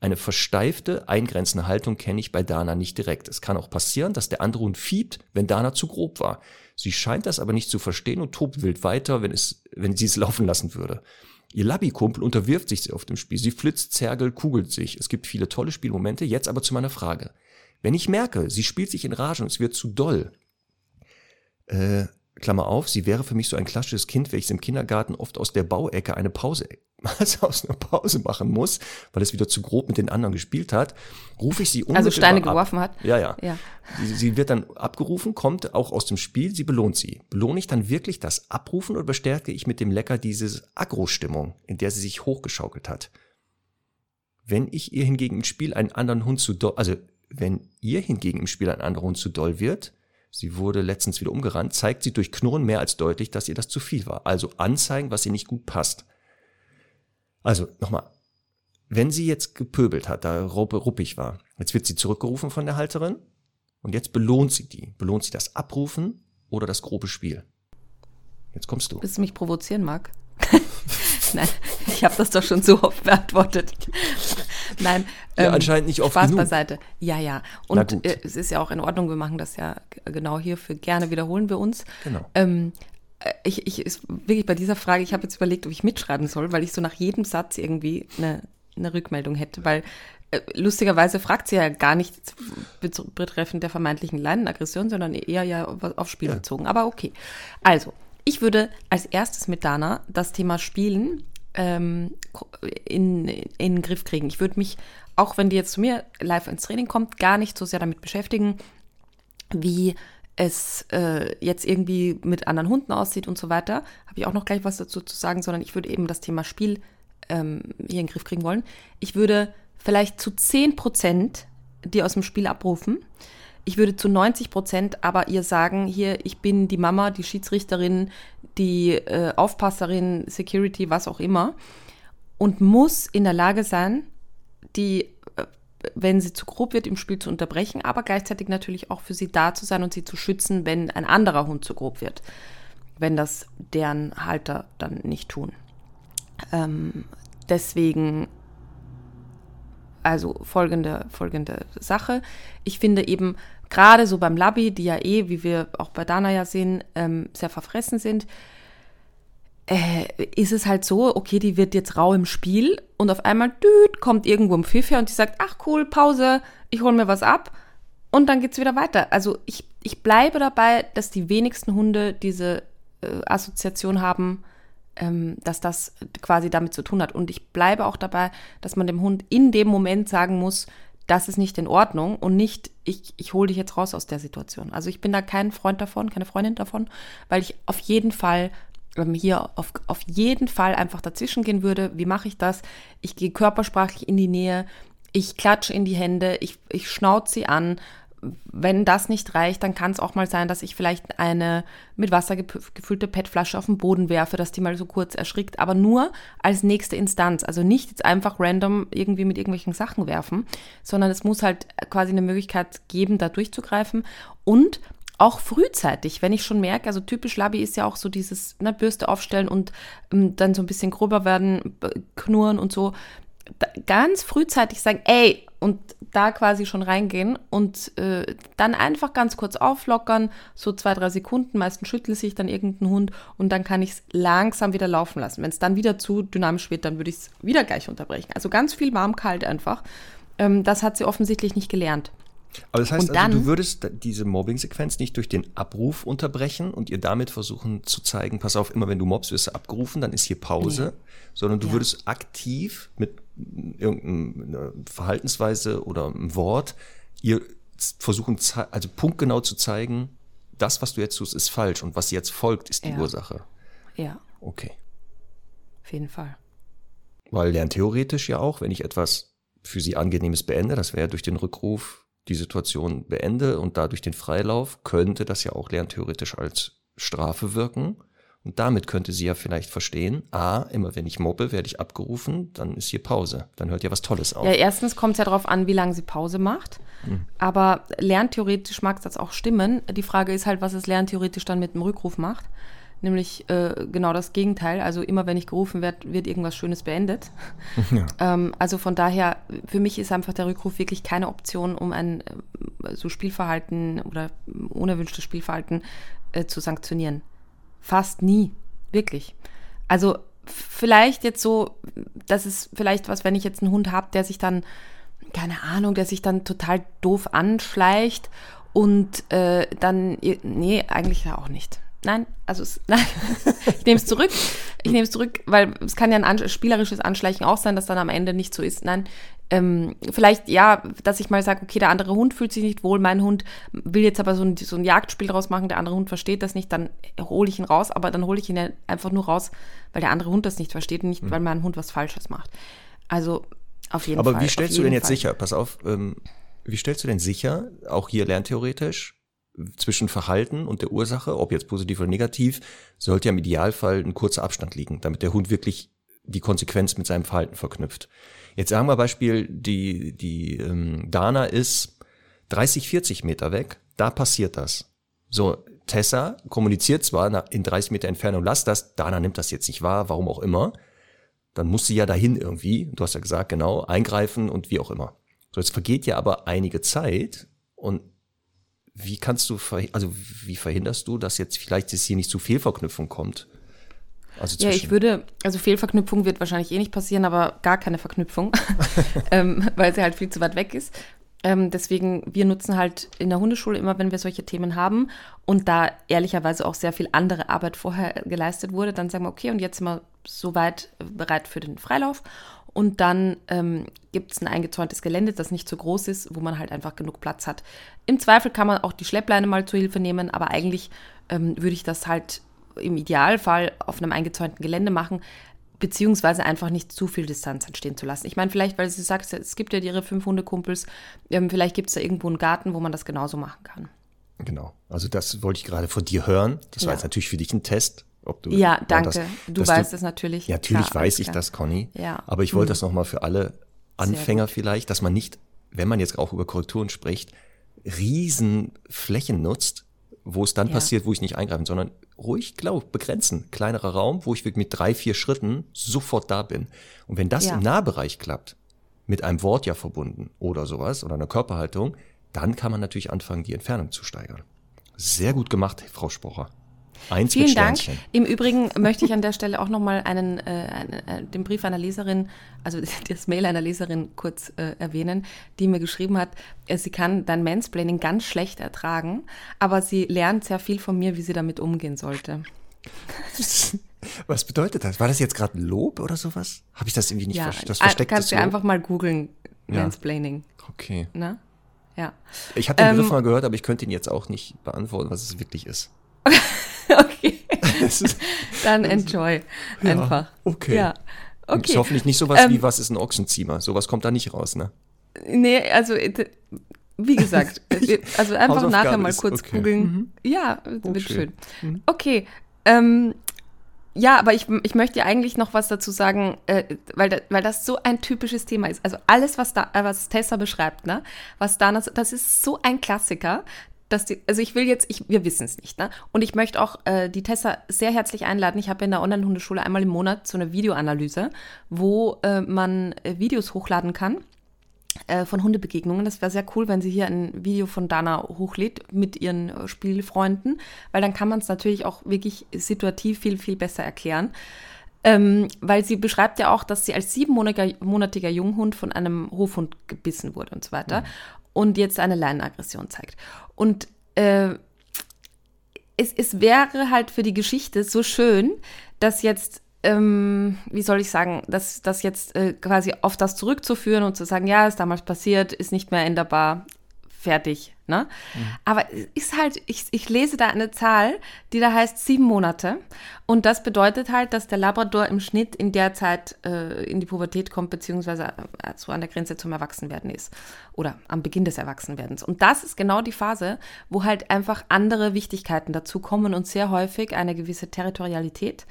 Eine versteifte, eingrenzende Haltung kenne ich bei Dana nicht direkt. Es kann auch passieren, dass der andere Hund fiebt, wenn Dana zu grob war. Sie scheint das aber nicht zu verstehen und tobt wild weiter, wenn, es, wenn sie es laufen lassen würde. Ihr Labby-Kumpel unterwirft sich auf dem Spiel. Sie flitzt, zergelt, kugelt sich. Es gibt viele tolle Spielmomente. Jetzt aber zu meiner Frage. Wenn ich merke, sie spielt sich in Rage und es wird zu doll, äh, Klammer auf, sie wäre für mich so ein klassisches Kind, welches im Kindergarten oft aus der Bauecke eine Pause, also aus einer Pause machen muss, weil es wieder zu grob mit den anderen gespielt hat, rufe ich sie unmittelbar Also Steine ab. geworfen hat? Ja, ja. ja. Sie, sie, wird dann abgerufen, kommt auch aus dem Spiel, sie belohnt sie. Belohne ich dann wirklich das Abrufen oder bestärke ich mit dem Lecker diese Agro-Stimmung, in der sie sich hochgeschaukelt hat? Wenn ich ihr hingegen im Spiel einen anderen Hund zu doll, also wenn ihr hingegen im Spiel ein anderer Hund zu doll wird, sie wurde letztens wieder umgerannt, zeigt sie durch Knurren mehr als deutlich, dass ihr das zu viel war. Also anzeigen, was ihr nicht gut passt. Also nochmal, wenn sie jetzt gepöbelt hat, da ruppig war, jetzt wird sie zurückgerufen von der Halterin und jetzt belohnt sie die. Belohnt sie das Abrufen oder das grobe Spiel? Jetzt kommst du. Willst du mich provozieren, Marc? Nein, ich habe das doch schon so oft beantwortet. Nein. Ja, ähm, anscheinend nicht oft Spaß genug. beiseite. Ja, ja. Und äh, es ist ja auch in Ordnung, wir machen das ja genau hierfür. Gerne wiederholen wir uns. Genau. Ähm, äh, ich, ich ist wirklich bei dieser Frage, ich habe jetzt überlegt, ob ich mitschreiben soll, weil ich so nach jedem Satz irgendwie eine, eine Rückmeldung hätte, weil äh, lustigerweise fragt sie ja gar nichts betreffend der vermeintlichen Leinenaggression, sondern eher ja auf Spiel ja. bezogen. Aber okay. Also, ich würde als erstes mit Dana das Thema Spielen ähm, in, in den Griff kriegen. Ich würde mich, auch wenn die jetzt zu mir live ins Training kommt, gar nicht so sehr damit beschäftigen, wie es äh, jetzt irgendwie mit anderen Hunden aussieht und so weiter. Habe ich auch noch gleich was dazu zu sagen, sondern ich würde eben das Thema Spiel ähm, hier in den Griff kriegen wollen. Ich würde vielleicht zu 10 Prozent die aus dem Spiel abrufen ich würde zu 90 Prozent aber ihr sagen, hier, ich bin die Mama, die Schiedsrichterin, die äh, Aufpasserin, Security, was auch immer. Und muss in der Lage sein, die, äh, wenn sie zu grob wird, im Spiel zu unterbrechen, aber gleichzeitig natürlich auch für sie da zu sein und sie zu schützen, wenn ein anderer Hund zu grob wird. Wenn das deren Halter dann nicht tun. Ähm, deswegen also folgende, folgende Sache. Ich finde eben, gerade so beim Labby, die ja eh, wie wir auch bei Dana ja sehen, ähm, sehr verfressen sind, äh, ist es halt so, okay, die wird jetzt rau im Spiel und auf einmal düt, kommt irgendwo ein Pfiff her und die sagt, ach cool, Pause, ich hole mir was ab und dann geht es wieder weiter. Also ich, ich bleibe dabei, dass die wenigsten Hunde diese äh, Assoziation haben, ähm, dass das quasi damit zu tun hat. Und ich bleibe auch dabei, dass man dem Hund in dem Moment sagen muss, das ist nicht in Ordnung und nicht, ich, ich hole dich jetzt raus aus der Situation. Also ich bin da kein Freund davon, keine Freundin davon, weil ich auf jeden Fall hier auf, auf jeden Fall einfach dazwischen gehen würde. Wie mache ich das? Ich gehe körpersprachlich in die Nähe, ich klatsche in die Hände, ich, ich schnauze sie an wenn das nicht reicht, dann kann es auch mal sein, dass ich vielleicht eine mit Wasser gefüllte PET-Flasche auf den Boden werfe, dass die mal so kurz erschrickt, aber nur als nächste Instanz. Also nicht jetzt einfach random irgendwie mit irgendwelchen Sachen werfen, sondern es muss halt quasi eine Möglichkeit geben, da durchzugreifen und auch frühzeitig, wenn ich schon merke, also typisch Labi ist ja auch so dieses ne, Bürste aufstellen und ähm, dann so ein bisschen grober werden, knurren und so, ganz frühzeitig sagen, ey, und da quasi schon reingehen und äh, dann einfach ganz kurz auflockern, so zwei, drei Sekunden, meistens schüttelt sich dann irgendein Hund und dann kann ich es langsam wieder laufen lassen. Wenn es dann wieder zu dynamisch wird, dann würde ich es wieder gleich unterbrechen. Also ganz viel warm-kalt einfach. Ähm, das hat sie offensichtlich nicht gelernt. Aber das heißt also, du würdest diese Mobbing-Sequenz nicht durch den Abruf unterbrechen und ihr damit versuchen zu zeigen, pass auf, immer wenn du mobst, wirst du abgerufen, dann ist hier Pause, nee. sondern du ja. würdest aktiv mit irgendeiner Verhaltensweise oder einem Wort ihr versuchen, also punktgenau zu zeigen, das, was du jetzt tust, ist falsch und was jetzt folgt, ist die ja. Ursache. Ja. Okay. Auf jeden Fall. Weil lerntheoretisch ja auch, wenn ich etwas für sie angenehmes beende, das wäre durch den Rückruf die Situation beende und dadurch den Freilauf, könnte das ja auch lerntheoretisch als Strafe wirken. Und damit könnte sie ja vielleicht verstehen, a, immer wenn ich mobbe, werde ich abgerufen, dann ist hier Pause. Dann hört ja was Tolles auf. Ja, erstens kommt es ja darauf an, wie lange sie Pause macht. Mhm. Aber lerntheoretisch mag das auch stimmen. Die Frage ist halt, was es lerntheoretisch dann mit dem Rückruf macht. Nämlich äh, genau das Gegenteil. Also immer wenn ich gerufen werde, wird irgendwas Schönes beendet. Ja. Ähm, also von daher, für mich ist einfach der Rückruf wirklich keine Option, um ein äh, so Spielverhalten oder unerwünschtes Spielverhalten äh, zu sanktionieren. Fast nie. Wirklich. Also vielleicht jetzt so, das ist vielleicht was, wenn ich jetzt einen Hund habe, der sich dann, keine Ahnung, der sich dann total doof anschleicht Und äh, dann, nee, eigentlich ja auch nicht. Nein, also es, nein, ich nehme es zurück. Ich nehme es zurück, weil es kann ja ein an, spielerisches Anschleichen auch sein, dass dann am Ende nicht so ist. Nein, ähm, vielleicht ja, dass ich mal sage, okay, der andere Hund fühlt sich nicht wohl, mein Hund will jetzt aber so ein, so ein Jagdspiel draus machen, der andere Hund versteht das nicht, dann hole ich ihn raus, aber dann hole ich ihn ja einfach nur raus, weil der andere Hund das nicht versteht und nicht, mhm. weil mein Hund was Falsches macht. Also auf jeden aber Fall. Aber wie stellst du denn jetzt Fall. sicher, pass auf, ähm, wie stellst du denn sicher, auch hier lerntheoretisch, zwischen Verhalten und der Ursache, ob jetzt positiv oder negativ, sollte ja im Idealfall ein kurzer Abstand liegen, damit der Hund wirklich die Konsequenz mit seinem Verhalten verknüpft. Jetzt sagen wir Beispiel, die, die ähm, Dana ist 30, 40 Meter weg, da passiert das. So, Tessa kommuniziert zwar in 30 Meter Entfernung, lass das, Dana nimmt das jetzt nicht wahr, warum auch immer. Dann muss sie ja dahin irgendwie, du hast ja gesagt, genau, eingreifen und wie auch immer. So, jetzt vergeht ja aber einige Zeit und wie kannst du, also wie verhinderst du, dass jetzt vielleicht es hier nicht zu Fehlverknüpfung kommt? Also ja, ich würde, also Fehlverknüpfung wird wahrscheinlich eh nicht passieren, aber gar keine Verknüpfung, ähm, weil sie halt viel zu weit weg ist. Ähm, deswegen, wir nutzen halt in der Hundeschule immer, wenn wir solche Themen haben und da ehrlicherweise auch sehr viel andere Arbeit vorher geleistet wurde, dann sagen wir, okay, und jetzt sind wir soweit bereit für den Freilauf. Und dann ähm, gibt es ein eingezäuntes Gelände, das nicht so groß ist, wo man halt einfach genug Platz hat. Im Zweifel kann man auch die Schleppleine mal zur Hilfe nehmen, aber eigentlich ähm, würde ich das halt im Idealfall auf einem eingezäunten Gelände machen, beziehungsweise einfach nicht zu viel Distanz entstehen zu lassen. Ich meine, vielleicht, weil du sagst, es gibt ja ihre fünf Hundekumpels, ähm, vielleicht gibt es da irgendwo einen Garten, wo man das genauso machen kann. Genau. Also das wollte ich gerade von dir hören. Das ja. war jetzt natürlich für dich ein Test. Ob du, ja, danke. Das, du weißt es natürlich. Ja, natürlich klar, weiß ich klar. das, Conny. Ja. Aber ich wollte mhm. das nochmal für alle Anfänger vielleicht, dass man nicht, wenn man jetzt auch über Korrekturen spricht, Riesenflächen nutzt, wo es dann ja. passiert, wo ich nicht eingreifen, sondern ruhig, glaub, begrenzen. Kleinerer Raum, wo ich mit drei, vier Schritten sofort da bin. Und wenn das ja. im Nahbereich klappt, mit einem Wort ja verbunden oder sowas oder einer Körperhaltung, dann kann man natürlich anfangen, die Entfernung zu steigern. Sehr gut gemacht, Frau Spocher. Eins Vielen Dank. Im Übrigen möchte ich an der Stelle auch nochmal einen, äh, einen, äh, den Brief einer Leserin, also das Mail einer Leserin kurz äh, erwähnen, die mir geschrieben hat, äh, sie kann dein Mansplaining ganz schlecht ertragen, aber sie lernt sehr viel von mir, wie sie damit umgehen sollte. Was bedeutet das? War das jetzt gerade Lob oder sowas? Habe ich das irgendwie nicht ja, versteckt? Das versteckt kannst du einfach mal googeln, Mansplaining. Ja. Okay. Na? Ja. Ich habe den Begriff ähm, mal gehört, aber ich könnte ihn jetzt auch nicht beantworten, was es wirklich ist. okay. Dann enjoy ja, einfach. Okay. Ja. Okay. Ist hoffentlich nicht sowas ähm, wie, was ist ein Ochsenziemer? Sowas kommt da nicht raus, ne? Nee, also wie gesagt, also einfach nachher mal kurz okay. googeln. Mhm. Ja, wird oh, schön. schön. Mhm. Okay. Ähm, ja, aber ich, ich möchte eigentlich noch was dazu sagen, äh, weil, weil das so ein typisches Thema ist. Also alles, was da, was Tessa beschreibt, ne, was da, das ist so ein Klassiker dass die, also ich will jetzt, ich, wir wissen es nicht, ne? Und ich möchte auch äh, die Tessa sehr herzlich einladen. Ich habe in der Online-Hundeschule einmal im Monat so eine Videoanalyse, wo äh, man äh, Videos hochladen kann äh, von Hundebegegnungen. Das wäre sehr cool, wenn sie hier ein Video von Dana hochlädt mit ihren äh, Spielfreunden, weil dann kann man es natürlich auch wirklich situativ viel, viel besser erklären. Ähm, weil sie beschreibt ja auch, dass sie als siebenmonatiger Junghund von einem Hofhund gebissen wurde und so weiter. Mhm. Und jetzt eine Leinenaggression zeigt. Und äh, es, es wäre halt für die Geschichte so schön, dass jetzt ähm, wie soll ich sagen, dass das jetzt äh, quasi auf das zurückzuführen und zu sagen, ja, ist damals passiert, ist nicht mehr änderbar, fertig. Ne? Mhm. Aber ist halt, ich, ich lese da eine Zahl, die da heißt sieben Monate. Und das bedeutet halt, dass der Labrador im Schnitt in der Zeit äh, in die Pubertät kommt, beziehungsweise äh, so an der Grenze zum Erwachsenwerden ist. Oder am Beginn des Erwachsenwerdens. Und das ist genau die Phase, wo halt einfach andere Wichtigkeiten dazu kommen und sehr häufig eine gewisse Territorialität,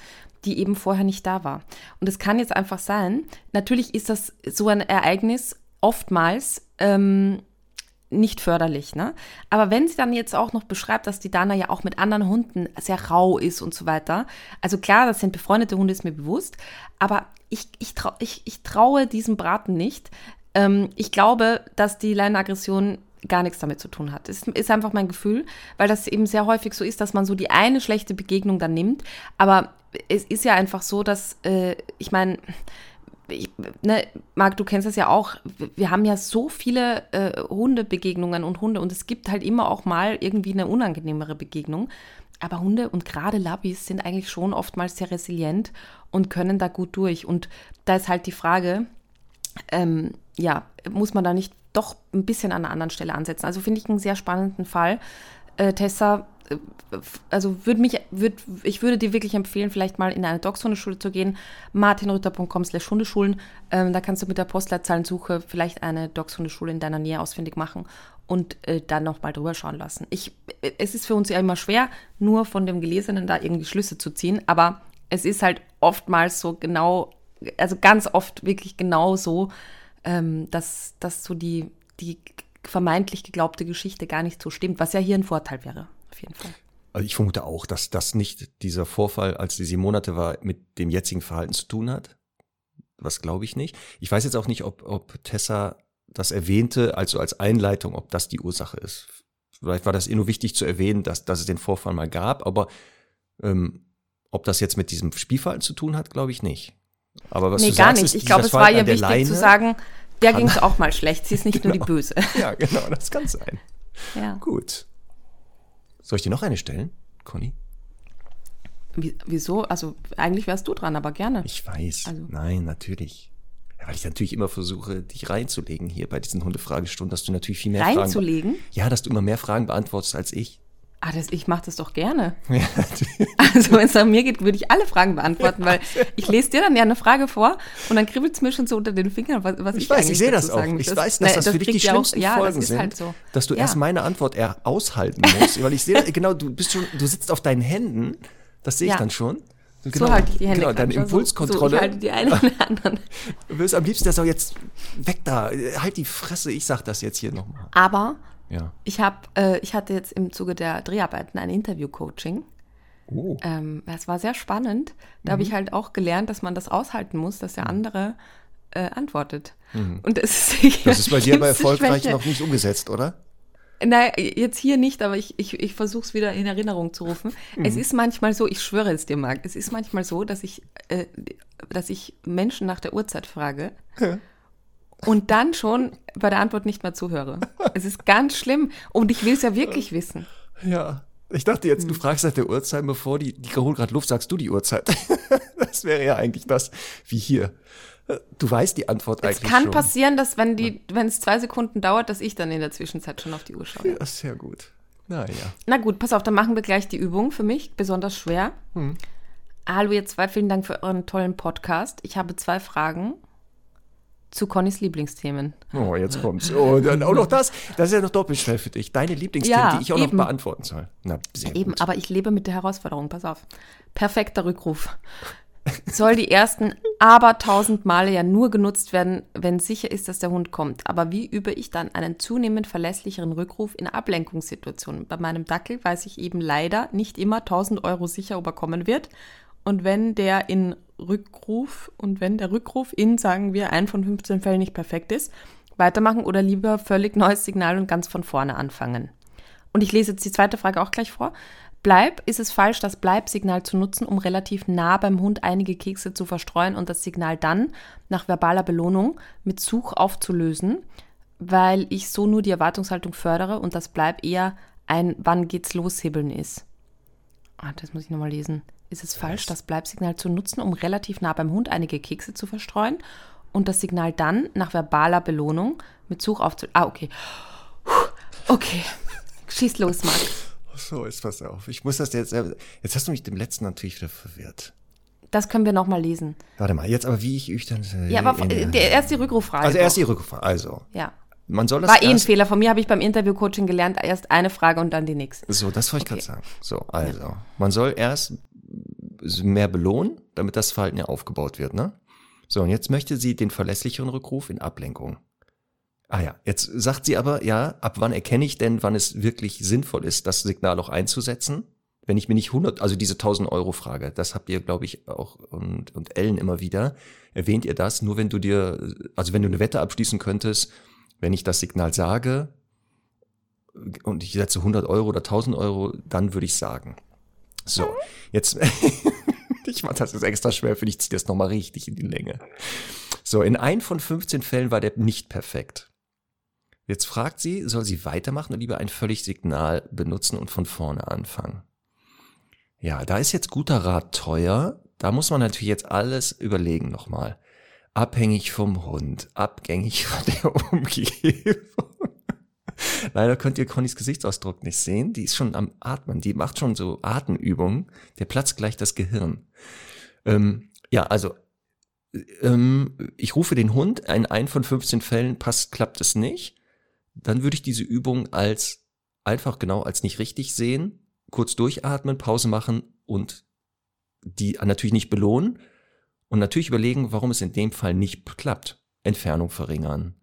die eben vorher nicht da war. Und es kann jetzt einfach sein, natürlich ist das so ein Ereignis oftmals. Ähm, nicht förderlich. Ne? Aber wenn sie dann jetzt auch noch beschreibt, dass die Dana ja auch mit anderen Hunden sehr rau ist und so weiter, also klar, das sind befreundete Hunde, ist mir bewusst, aber ich, ich, trau, ich, ich traue diesem Braten nicht. Ähm, ich glaube, dass die Leinenaggression gar nichts damit zu tun hat. Es ist einfach mein Gefühl, weil das eben sehr häufig so ist, dass man so die eine schlechte Begegnung dann nimmt. Aber es ist ja einfach so, dass, äh, ich meine, ich, ne, Marc, du kennst das ja auch. Wir haben ja so viele äh, Hundebegegnungen und Hunde und es gibt halt immer auch mal irgendwie eine unangenehmere Begegnung. Aber Hunde und gerade Labis sind eigentlich schon oftmals sehr resilient und können da gut durch. Und da ist halt die Frage, ähm, ja, muss man da nicht doch ein bisschen an einer anderen Stelle ansetzen? Also finde ich einen sehr spannenden Fall. Äh, Tessa also würde mich, würd, ich würde dir wirklich empfehlen, vielleicht mal in eine Dachshundeschule zu gehen, martinrütter.com slash Hundeschulen. Ähm, da kannst du mit der Postleitzahlensuche vielleicht eine Dachshundeschule in deiner Nähe ausfindig machen und äh, dann nochmal drüber schauen lassen. Ich, es ist für uns ja immer schwer, nur von dem Gelesenen da irgendwie Schlüsse zu ziehen, aber es ist halt oftmals so genau, also ganz oft wirklich genau so, ähm, dass, dass so die, die vermeintlich geglaubte Geschichte gar nicht so stimmt, was ja hier ein Vorteil wäre auf jeden Fall. Also ich vermute auch, dass das nicht dieser Vorfall, als die sieben Monate war, mit dem jetzigen Verhalten zu tun hat. Was glaube ich nicht. Ich weiß jetzt auch nicht, ob, ob Tessa das erwähnte, also als Einleitung, ob das die Ursache ist. Vielleicht war das eh nur wichtig zu erwähnen, dass, dass es den Vorfall mal gab, aber ähm, ob das jetzt mit diesem Spielverhalten zu tun hat, glaube ich nicht. Aber was nee, du gar sagst, nicht. Ich glaube, es war ihr wichtig Leine zu sagen, der ging es auch mal schlecht. Sie ist nicht genau. nur die genau. Böse. Ja, genau, das kann sein. Ja. Gut. Soll ich dir noch eine stellen, Conny? Wieso? Also eigentlich wärst du dran, aber gerne. Ich weiß. Also. Nein, natürlich. Ja, weil ich natürlich immer versuche, dich reinzulegen hier bei diesen Hundefragestunden, dass du natürlich viel mehr reinzulegen? Fragen. Reinzulegen? Ja, dass du immer mehr Fragen beantwortest als ich. Ah, das, ich mache das doch gerne. Ja, also wenn es nach mir geht, würde ich alle Fragen beantworten, weil ich lese dir dann ja eine Frage vor und dann kribbelt es mir schon so unter den Fingern, was, was ich, ich weiß, ich sehe das auch. Ich das, weiß, dass ne, das, das für dich die schlimmsten auch, ja, Folgen sind, halt so. dass du ja. erst meine Antwort eher aushalten musst, weil ich sehe, genau, du bist schon, du sitzt auf deinen Händen, das sehe ich ja. dann schon. Genau, so halte ich die Hände. Genau, deine Impulskontrolle. So, ich halte die eine und die anderen. Du wirst am liebsten das auch jetzt weg da. Halt die Fresse, ich sag das jetzt hier nochmal. Aber ja. Ich, hab, äh, ich hatte jetzt im Zuge der Dreharbeiten ein Interview-Coaching. Oh. Ähm, das war sehr spannend. Da mhm. habe ich halt auch gelernt, dass man das aushalten muss, dass der mhm. andere äh, antwortet. Mhm. Und das ist, das ist bei dir aber erfolgreich Schwäche. noch nicht umgesetzt, oder? Nein, jetzt hier nicht, aber ich, ich, ich versuche es wieder in Erinnerung zu rufen. Mhm. Es ist manchmal so, ich schwöre es dir, Marc, es ist manchmal so, dass ich, äh, dass ich Menschen nach der Uhrzeit frage. Ja und dann schon bei der Antwort nicht mehr zuhöre. Es ist ganz schlimm und ich will es ja wirklich wissen. Ja. Ich dachte jetzt, du hm. fragst nach der Uhrzeit, bevor die, die holt gerade Luft, sagst du die Uhrzeit. das wäre ja eigentlich das, wie hier. Du weißt die Antwort es eigentlich. Es kann schon. passieren, dass wenn die, wenn es zwei Sekunden dauert, dass ich dann in der Zwischenzeit schon auf die Uhr schaue. Ja, sehr gut. Naja. Na gut, pass auf, dann machen wir gleich die Übung für mich, besonders schwer. Hm. Hallo ihr zwei, vielen Dank für euren tollen Podcast. Ich habe zwei Fragen zu Connys Lieblingsthemen. Oh, jetzt kommt's. Oh, dann auch noch das. Das ist ja noch doppelt schwer für dich. Deine Lieblingsthemen, ja, die ich auch eben. noch beantworten soll. Na, sehr eben, gut. aber ich lebe mit der Herausforderung. Pass auf. Perfekter Rückruf. Soll die ersten aber tausend Male ja nur genutzt werden, wenn sicher ist, dass der Hund kommt. Aber wie übe ich dann einen zunehmend verlässlicheren Rückruf in Ablenkungssituationen? Bei meinem Dackel weiß ich eben leider nicht immer 1000 Euro sicher, ob er kommen wird. Und wenn der in Rückruf und wenn der Rückruf in, sagen wir, ein von 15 Fällen nicht perfekt ist, weitermachen oder lieber völlig neues Signal und ganz von vorne anfangen. Und ich lese jetzt die zweite Frage auch gleich vor. Bleib, ist es falsch, das Bleib-Signal zu nutzen, um relativ nah beim Hund einige Kekse zu verstreuen und das Signal dann nach verbaler Belohnung mit Such aufzulösen, weil ich so nur die Erwartungshaltung fördere und das Bleib eher ein Wann geht's los Hibbeln ist. Ah, das muss ich nochmal lesen. Ist es falsch, das Bleibsignal zu nutzen, um relativ nah beim Hund einige Kekse zu verstreuen und das Signal dann nach verbaler Belohnung mit Such aufzu... Ah, okay. Okay. Schieß los, Marc. So, jetzt pass auf. Ich muss das jetzt... Jetzt hast du mich dem letzten natürlich wieder verwirrt. Das können wir nochmal lesen. Warte mal, jetzt aber wie ich euch dann... Ja, aber erst die Rückruffrage. Also erst die Rückruffrage, also. Ja. Man soll das War eh ein Fehler. Von mir habe ich beim Interview-Coaching gelernt, erst eine Frage und dann die nächste. So, das wollte ich okay. gerade sagen. So, also. Man soll erst mehr belohnen, damit das Verhalten ja aufgebaut wird, ne? So, und jetzt möchte sie den verlässlicheren Rückruf in Ablenkung. Ah ja, jetzt sagt sie aber, ja, ab wann erkenne ich denn, wann es wirklich sinnvoll ist, das Signal auch einzusetzen? Wenn ich mir nicht 100, also diese 1000 Euro Frage, das habt ihr, glaube ich, auch und, und Ellen immer wieder, erwähnt ihr das, nur wenn du dir, also wenn du eine Wette abschließen könntest, wenn ich das Signal sage und ich setze 100 Euro oder 1000 Euro, dann würde ich sagen. So, jetzt, ich mache das jetzt extra schwer für dich, ziehe das nochmal richtig in die Länge. So, in ein von 15 Fällen war der nicht perfekt. Jetzt fragt sie, soll sie weitermachen oder lieber ein völlig Signal benutzen und von vorne anfangen? Ja, da ist jetzt guter Rat teuer. Da muss man natürlich jetzt alles überlegen nochmal. Abhängig vom Hund, abhängig von der Umgebung. Leider könnt ihr Connys Gesichtsausdruck nicht sehen. Die ist schon am Atmen. Die macht schon so Atemübungen. Der platzt gleich das Gehirn. Ähm, ja, also ähm, ich rufe den Hund. In ein von 15 Fällen passt, klappt es nicht. Dann würde ich diese Übung als einfach genau als nicht richtig sehen. Kurz durchatmen, Pause machen und die natürlich nicht belohnen. Und natürlich überlegen, warum es in dem Fall nicht klappt. Entfernung verringern,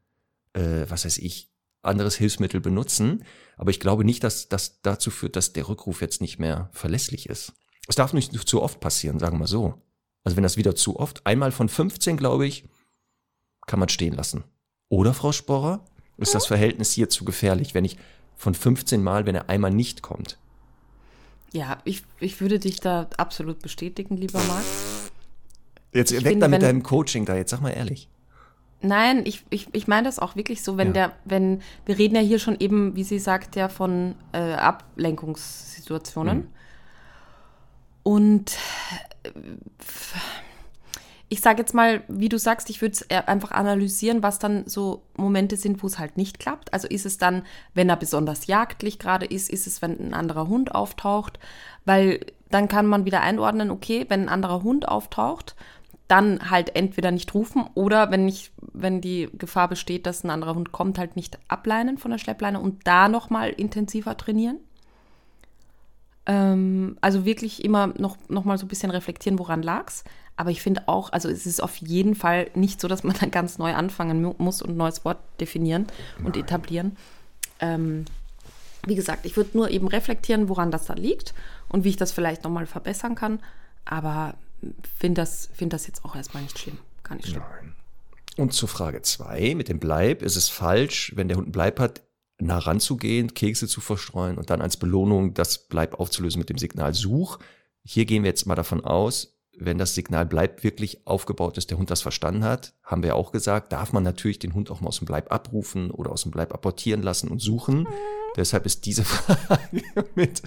äh, was weiß ich, anderes Hilfsmittel benutzen. Aber ich glaube nicht, dass das dazu führt, dass der Rückruf jetzt nicht mehr verlässlich ist. Es darf nicht zu oft passieren, sagen wir so. Also wenn das wieder zu oft, einmal von 15, glaube ich, kann man stehen lassen. Oder, Frau Sporrer, ist das Verhältnis hier zu gefährlich, wenn ich von 15 Mal, wenn er einmal nicht kommt? Ja, ich, ich würde dich da absolut bestätigen, lieber Marc. Jetzt ich weg da mit deinem Coaching da, jetzt sag mal ehrlich. Nein, ich, ich, ich meine das auch wirklich so, wenn ja. der, wenn, wir reden ja hier schon eben, wie sie sagt, ja von äh, Ablenkungssituationen. Mhm. Und äh, ich sage jetzt mal, wie du sagst, ich würde es einfach analysieren, was dann so Momente sind, wo es halt nicht klappt. Also ist es dann, wenn er besonders jagdlich gerade ist, ist es, wenn ein anderer Hund auftaucht, weil dann kann man wieder einordnen, okay, wenn ein anderer Hund auftaucht, dann halt entweder nicht rufen oder wenn nicht, wenn die Gefahr besteht, dass ein anderer Hund kommt, halt nicht ableinen von der Schleppleine und da nochmal intensiver trainieren. Ähm, also wirklich immer noch, noch mal so ein bisschen reflektieren, woran lag's. Aber ich finde auch, also es ist auf jeden Fall nicht so, dass man dann ganz neu anfangen muss und ein neues Wort definieren Nein. und etablieren. Ähm, wie gesagt, ich würde nur eben reflektieren, woran das da liegt und wie ich das vielleicht nochmal verbessern kann. Aber finde das, find das jetzt auch erstmal nicht schlimm. Gar nicht schlimm. Nein. Und zur Frage zwei mit dem Bleib. Ist es falsch, wenn der Hund einen Bleib hat, nah ranzugehen, Kekse zu verstreuen und dann als Belohnung das Bleib aufzulösen mit dem Signal Such? Hier gehen wir jetzt mal davon aus, wenn das Signal Bleib wirklich aufgebaut ist, der Hund das verstanden hat, haben wir auch gesagt, darf man natürlich den Hund auch mal aus dem Bleib abrufen oder aus dem Bleib apportieren lassen und suchen. Mhm. Deshalb ist diese Frage mit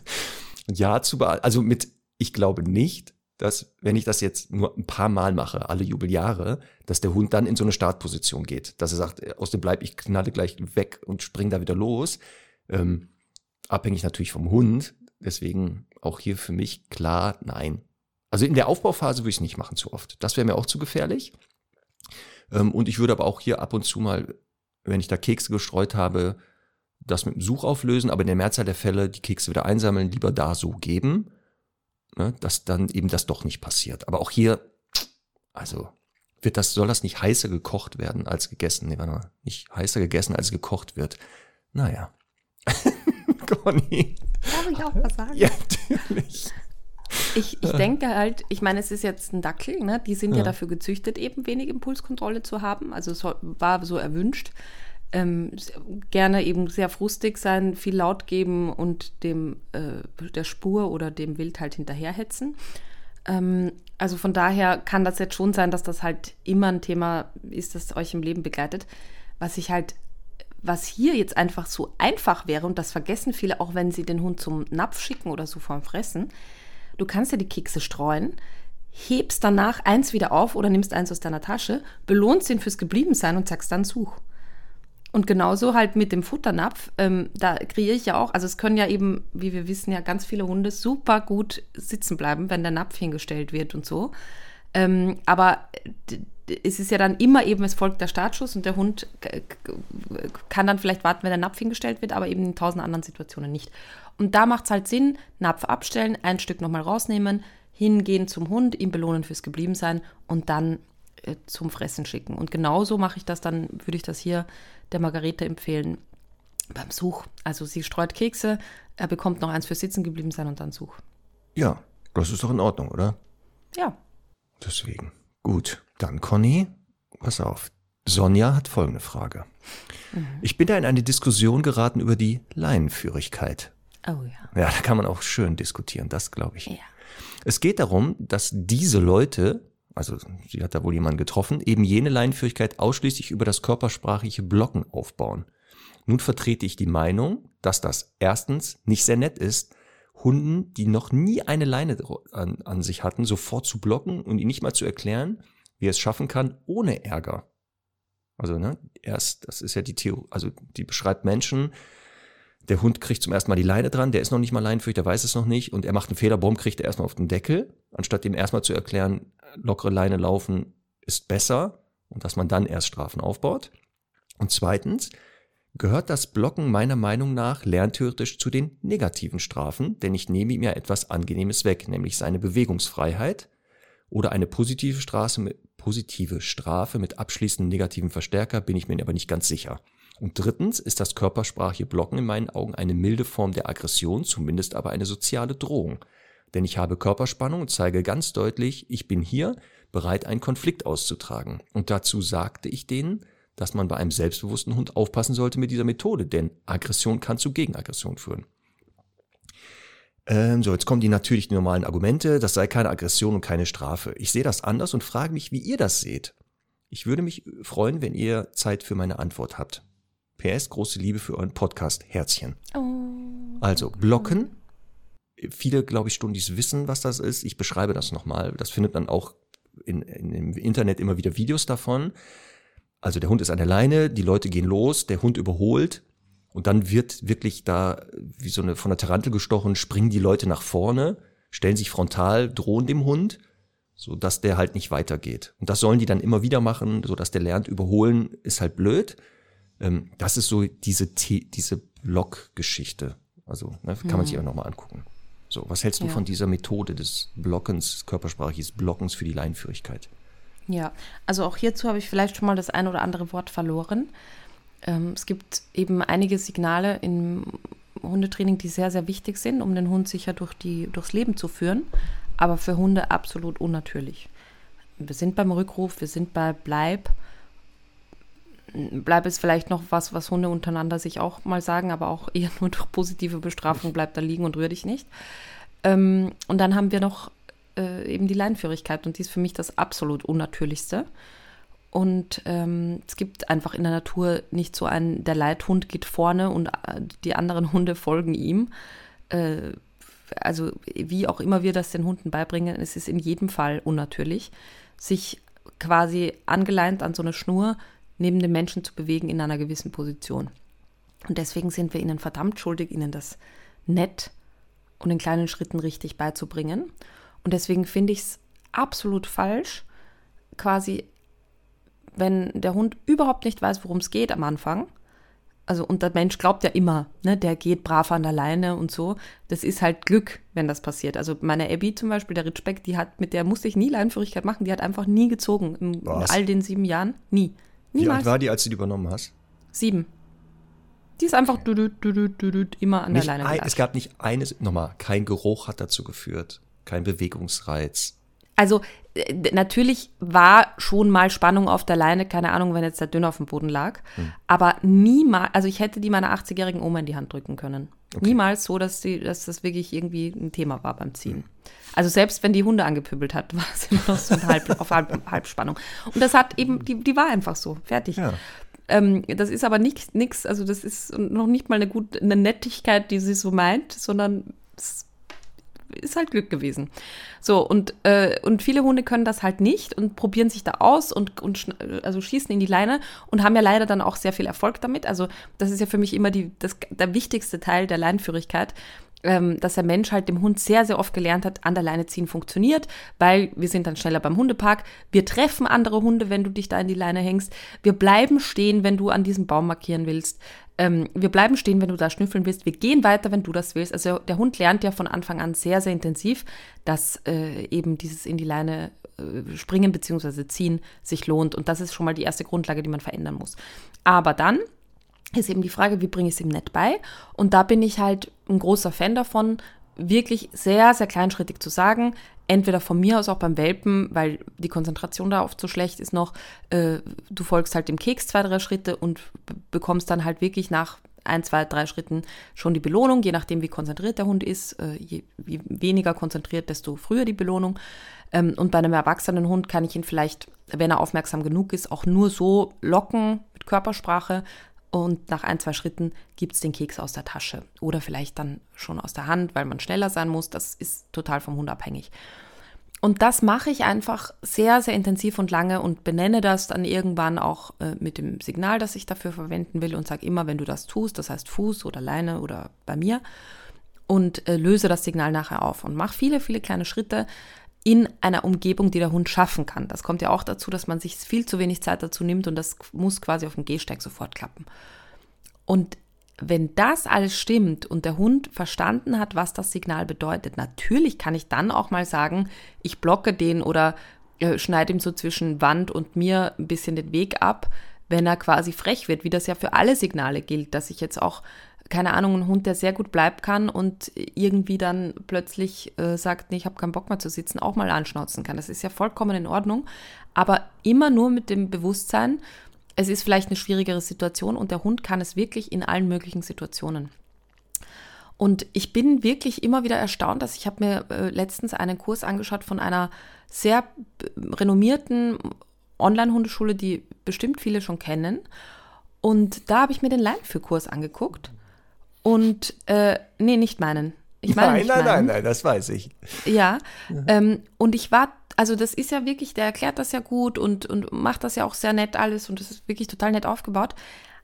Ja zu beantworten, also mit Ich glaube nicht, dass, wenn ich das jetzt nur ein paar Mal mache, alle Jubeljahre, dass der Hund dann in so eine Startposition geht. Dass er sagt, äh, aus dem Bleib, ich knalle gleich weg und spring da wieder los. Ähm, abhängig natürlich vom Hund. Deswegen auch hier für mich klar, nein. Also in der Aufbauphase würde ich es nicht machen zu oft. Das wäre mir auch zu gefährlich. Ähm, und ich würde aber auch hier ab und zu mal, wenn ich da Kekse gestreut habe, das mit dem Such auflösen, aber in der Mehrzahl der Fälle die Kekse wieder einsammeln, lieber da so geben ne, dass dann eben das doch nicht passiert. Aber auch hier, also wird das, soll das nicht heißer gekocht werden als gegessen? Nee, warte mal, nicht heißer gegessen als gekocht wird. Naja. Conny. Darf ich auch was sagen? Ja, natürlich. Ich, ich denke halt, ich meine, es ist jetzt ein Dackel, ne? die sind ja. ja dafür gezüchtet, eben wenig Impulskontrolle zu haben. Also es war so erwünscht ähm, gerne eben sehr frustig sein, viel laut geben und dem äh, der Spur oder dem Wild halt hinterherhetzen. Ähm, also von daher kann das jetzt schon sein, dass das halt immer ein Thema ist, das euch im Leben begleitet. Was ich halt, was hier jetzt einfach so einfach wäre, und das vergessen viele, auch wenn sie den Hund zum Napf schicken oder so vorm Fressen, du kannst ja die Kekse streuen, hebst danach eins wieder auf oder nimmst eins aus deiner Tasche, belohnst ihn fürs Gebliebensein und sagst dann Such. Und genauso halt mit dem Futternapf, ähm, da kreiere ich ja auch, also es können ja eben, wie wir wissen, ja ganz viele Hunde super gut sitzen bleiben, wenn der Napf hingestellt wird und so. Ähm, aber es ist ja dann immer eben, es folgt der Startschuss und der Hund kann dann vielleicht warten, wenn der Napf hingestellt wird, aber eben in tausend anderen Situationen nicht. Und da macht es halt Sinn, Napf abstellen, ein Stück nochmal rausnehmen, hingehen zum Hund, ihm belohnen fürs Gebliebensein und dann äh, zum Fressen schicken. Und genauso mache ich das dann, würde ich das hier der Margarete empfehlen beim Such. Also sie streut Kekse, er bekommt noch eins für Sitzen geblieben sein und dann Such. Ja, das ist doch in Ordnung, oder? Ja. Deswegen. Gut, dann Conny, pass auf. Sonja hat folgende Frage. Mhm. Ich bin da in eine Diskussion geraten über die Leinenführigkeit. Oh ja. Ja, da kann man auch schön diskutieren, das glaube ich. Ja. Es geht darum, dass diese Leute also sie hat da wohl jemanden getroffen, eben jene Leinenführigkeit ausschließlich über das körpersprachliche Blocken aufbauen. Nun vertrete ich die Meinung, dass das erstens nicht sehr nett ist, Hunden, die noch nie eine Leine an, an sich hatten, sofort zu blocken und ihnen nicht mal zu erklären, wie er es schaffen kann, ohne Ärger. Also, ne, erst, das ist ja die Theorie, also die beschreibt Menschen, der Hund kriegt zum ersten Mal die Leine dran, der ist noch nicht mal leinenfähig, der weiß es noch nicht und er macht einen Fehler, Baum kriegt er erstmal auf den Deckel, anstatt ihm erstmal zu erklären, lockere Leine laufen ist besser und dass man dann erst Strafen aufbaut. Und zweitens gehört das Blocken meiner Meinung nach lerntheoretisch zu den negativen Strafen, denn ich nehme ihm ja etwas Angenehmes weg, nämlich seine Bewegungsfreiheit oder eine positive Strafe mit, positive Strafe mit abschließendem negativen Verstärker, bin ich mir aber nicht ganz sicher. Und drittens ist das körpersprachliche Blocken in meinen Augen eine milde Form der Aggression, zumindest aber eine soziale Drohung. Denn ich habe Körperspannung und zeige ganz deutlich, ich bin hier, bereit, einen Konflikt auszutragen. Und dazu sagte ich denen, dass man bei einem selbstbewussten Hund aufpassen sollte mit dieser Methode, denn Aggression kann zu Gegenaggression führen. Ähm, so, jetzt kommen die natürlich normalen Argumente, das sei keine Aggression und keine Strafe. Ich sehe das anders und frage mich, wie ihr das seht. Ich würde mich freuen, wenn ihr Zeit für meine Antwort habt. PS, große Liebe für euren Podcast. Herzchen. Oh. Also, blocken. Viele, glaube ich, Stundis wissen, was das ist. Ich beschreibe das nochmal. Das findet man auch in, in, im Internet immer wieder Videos davon. Also der Hund ist an der Leine, die Leute gehen los, der Hund überholt und dann wird wirklich da wie so eine von der Tarantel gestochen, springen die Leute nach vorne, stellen sich frontal, drohen dem Hund, so dass der halt nicht weitergeht. Und das sollen die dann immer wieder machen, so dass der lernt, überholen ist halt blöd. Ähm, das ist so diese, diese Blockgeschichte. Also ne, kann man mhm. sich aber nochmal angucken. So, was hältst du ja. von dieser Methode des Blockens, körpersprachliches Blockens für die Leinführigkeit? Ja, also auch hierzu habe ich vielleicht schon mal das ein oder andere Wort verloren. Ähm, es gibt eben einige Signale im Hundetraining, die sehr, sehr wichtig sind, um den Hund sicher durch die, durchs Leben zu führen, aber für Hunde absolut unnatürlich. Wir sind beim Rückruf, wir sind bei Bleib, Bleib ist vielleicht noch was, was Hunde untereinander sich auch mal sagen, aber auch eher nur durch positive Bestrafung, bleib da liegen und rühr dich nicht. Ähm, und dann haben wir noch äh, eben die Leinführigkeit und die ist für mich das absolut Unnatürlichste. Und ähm, es gibt einfach in der Natur nicht so einen, der Leithund geht vorne und äh, die anderen Hunde folgen ihm. Äh, also wie auch immer wir das den Hunden beibringen, es ist in jedem Fall unnatürlich, sich quasi angeleint an so eine Schnur neben dem Menschen zu bewegen in einer gewissen Position. Und deswegen sind wir ihnen verdammt schuldig, ihnen das nett und in kleinen Schritten richtig beizubringen. Und deswegen finde ich es absolut falsch, quasi, wenn der Hund überhaupt nicht weiß, worum es geht am Anfang. Also, und der Mensch glaubt ja immer, ne, der geht brav an der Leine und so. Das ist halt Glück, wenn das passiert. Also, meine Abby zum Beispiel, der Ritschbeck, die hat, mit der musste ich nie Leinführigkeit machen, die hat einfach nie gezogen. In, in all den sieben Jahren. Nie. Niemals. Wie alt war die, als du die übernommen hast? Sieben. Die ist einfach du, du, du, du, immer an nicht der Leine. Ein, es gab nicht eines, nochmal, kein Geruch hat dazu geführt, kein Bewegungsreiz. Also äh, natürlich war schon mal Spannung auf der Leine, keine Ahnung, wenn jetzt der Dünner auf dem Boden lag. Hm. Aber niemals, also ich hätte die meiner 80-jährigen Oma in die Hand drücken können. Okay. Niemals so, dass, sie, dass das wirklich irgendwie ein Thema war beim Ziehen. Hm. Also selbst wenn die Hunde angepübelt hat, war es immer noch so Halb, auf Halb, Halbspannung. Und das hat eben, die, die war einfach so, fertig. Ja. Ähm, das ist aber nichts, also das ist noch nicht mal eine gute, eine Nettigkeit, die sie so meint, sondern es ist halt Glück gewesen. So, und, äh, und viele Hunde können das halt nicht und probieren sich da aus und, und also schießen in die Leine und haben ja leider dann auch sehr viel Erfolg damit. Also, das ist ja für mich immer die, das, der wichtigste Teil der Leinführigkeit, ähm, dass der Mensch halt dem Hund sehr, sehr oft gelernt hat, an der Leine ziehen funktioniert, weil wir sind dann schneller beim Hundepark. Wir treffen andere Hunde, wenn du dich da in die Leine hängst. Wir bleiben stehen, wenn du an diesem Baum markieren willst. Ähm, wir bleiben stehen, wenn du da schnüffeln willst. Wir gehen weiter, wenn du das willst. Also der Hund lernt ja von Anfang an sehr, sehr intensiv, dass äh, eben dieses in die Leine äh, springen bzw. ziehen sich lohnt. Und das ist schon mal die erste Grundlage, die man verändern muss. Aber dann ist eben die Frage, wie bringe ich es ihm nett bei? Und da bin ich halt ein großer Fan davon, wirklich sehr, sehr kleinschrittig zu sagen, entweder von mir aus auch beim Welpen, weil die Konzentration da oft so schlecht ist noch, äh, du folgst halt dem Keks zwei, drei Schritte und bekommst dann halt wirklich nach ein, zwei, drei Schritten schon die Belohnung, je nachdem, wie konzentriert der Hund ist. Äh, je, je weniger konzentriert, desto früher die Belohnung. Ähm, und bei einem erwachsenen Hund kann ich ihn vielleicht, wenn er aufmerksam genug ist, auch nur so locken mit Körpersprache. Und nach ein, zwei Schritten gibt es den Keks aus der Tasche. Oder vielleicht dann schon aus der Hand, weil man schneller sein muss. Das ist total vom Hund abhängig. Und das mache ich einfach sehr, sehr intensiv und lange und benenne das dann irgendwann auch äh, mit dem Signal, das ich dafür verwenden will und sage immer, wenn du das tust, das heißt Fuß oder Leine oder bei mir und äh, löse das Signal nachher auf und mache viele, viele kleine Schritte in einer Umgebung, die der Hund schaffen kann. Das kommt ja auch dazu, dass man sich viel zu wenig Zeit dazu nimmt und das muss quasi auf dem Gehsteig sofort klappen. Und wenn das alles stimmt und der Hund verstanden hat, was das Signal bedeutet, natürlich kann ich dann auch mal sagen, ich blocke den oder äh, schneide ihm so zwischen Wand und mir ein bisschen den Weg ab, wenn er quasi frech wird, wie das ja für alle Signale gilt, dass ich jetzt auch, keine Ahnung, ein Hund, der sehr gut bleiben kann und irgendwie dann plötzlich äh, sagt, nee, ich habe keinen Bock mehr zu sitzen, auch mal anschnauzen kann. Das ist ja vollkommen in Ordnung, aber immer nur mit dem Bewusstsein, es ist vielleicht eine schwierigere Situation und der Hund kann es wirklich in allen möglichen Situationen. Und ich bin wirklich immer wieder erstaunt, dass ich habe mir äh, letztens einen Kurs angeschaut von einer sehr renommierten Online-Hundeschule, die bestimmt viele schon kennen. Und da habe ich mir den Leinführkurs angeguckt. Und, äh, nee, nicht meinen. Ich meine nein, nein, nein, nein, das weiß ich. Ja, mhm. ähm, und ich war also das ist ja wirklich, der erklärt das ja gut und, und macht das ja auch sehr nett alles und das ist wirklich total nett aufgebaut.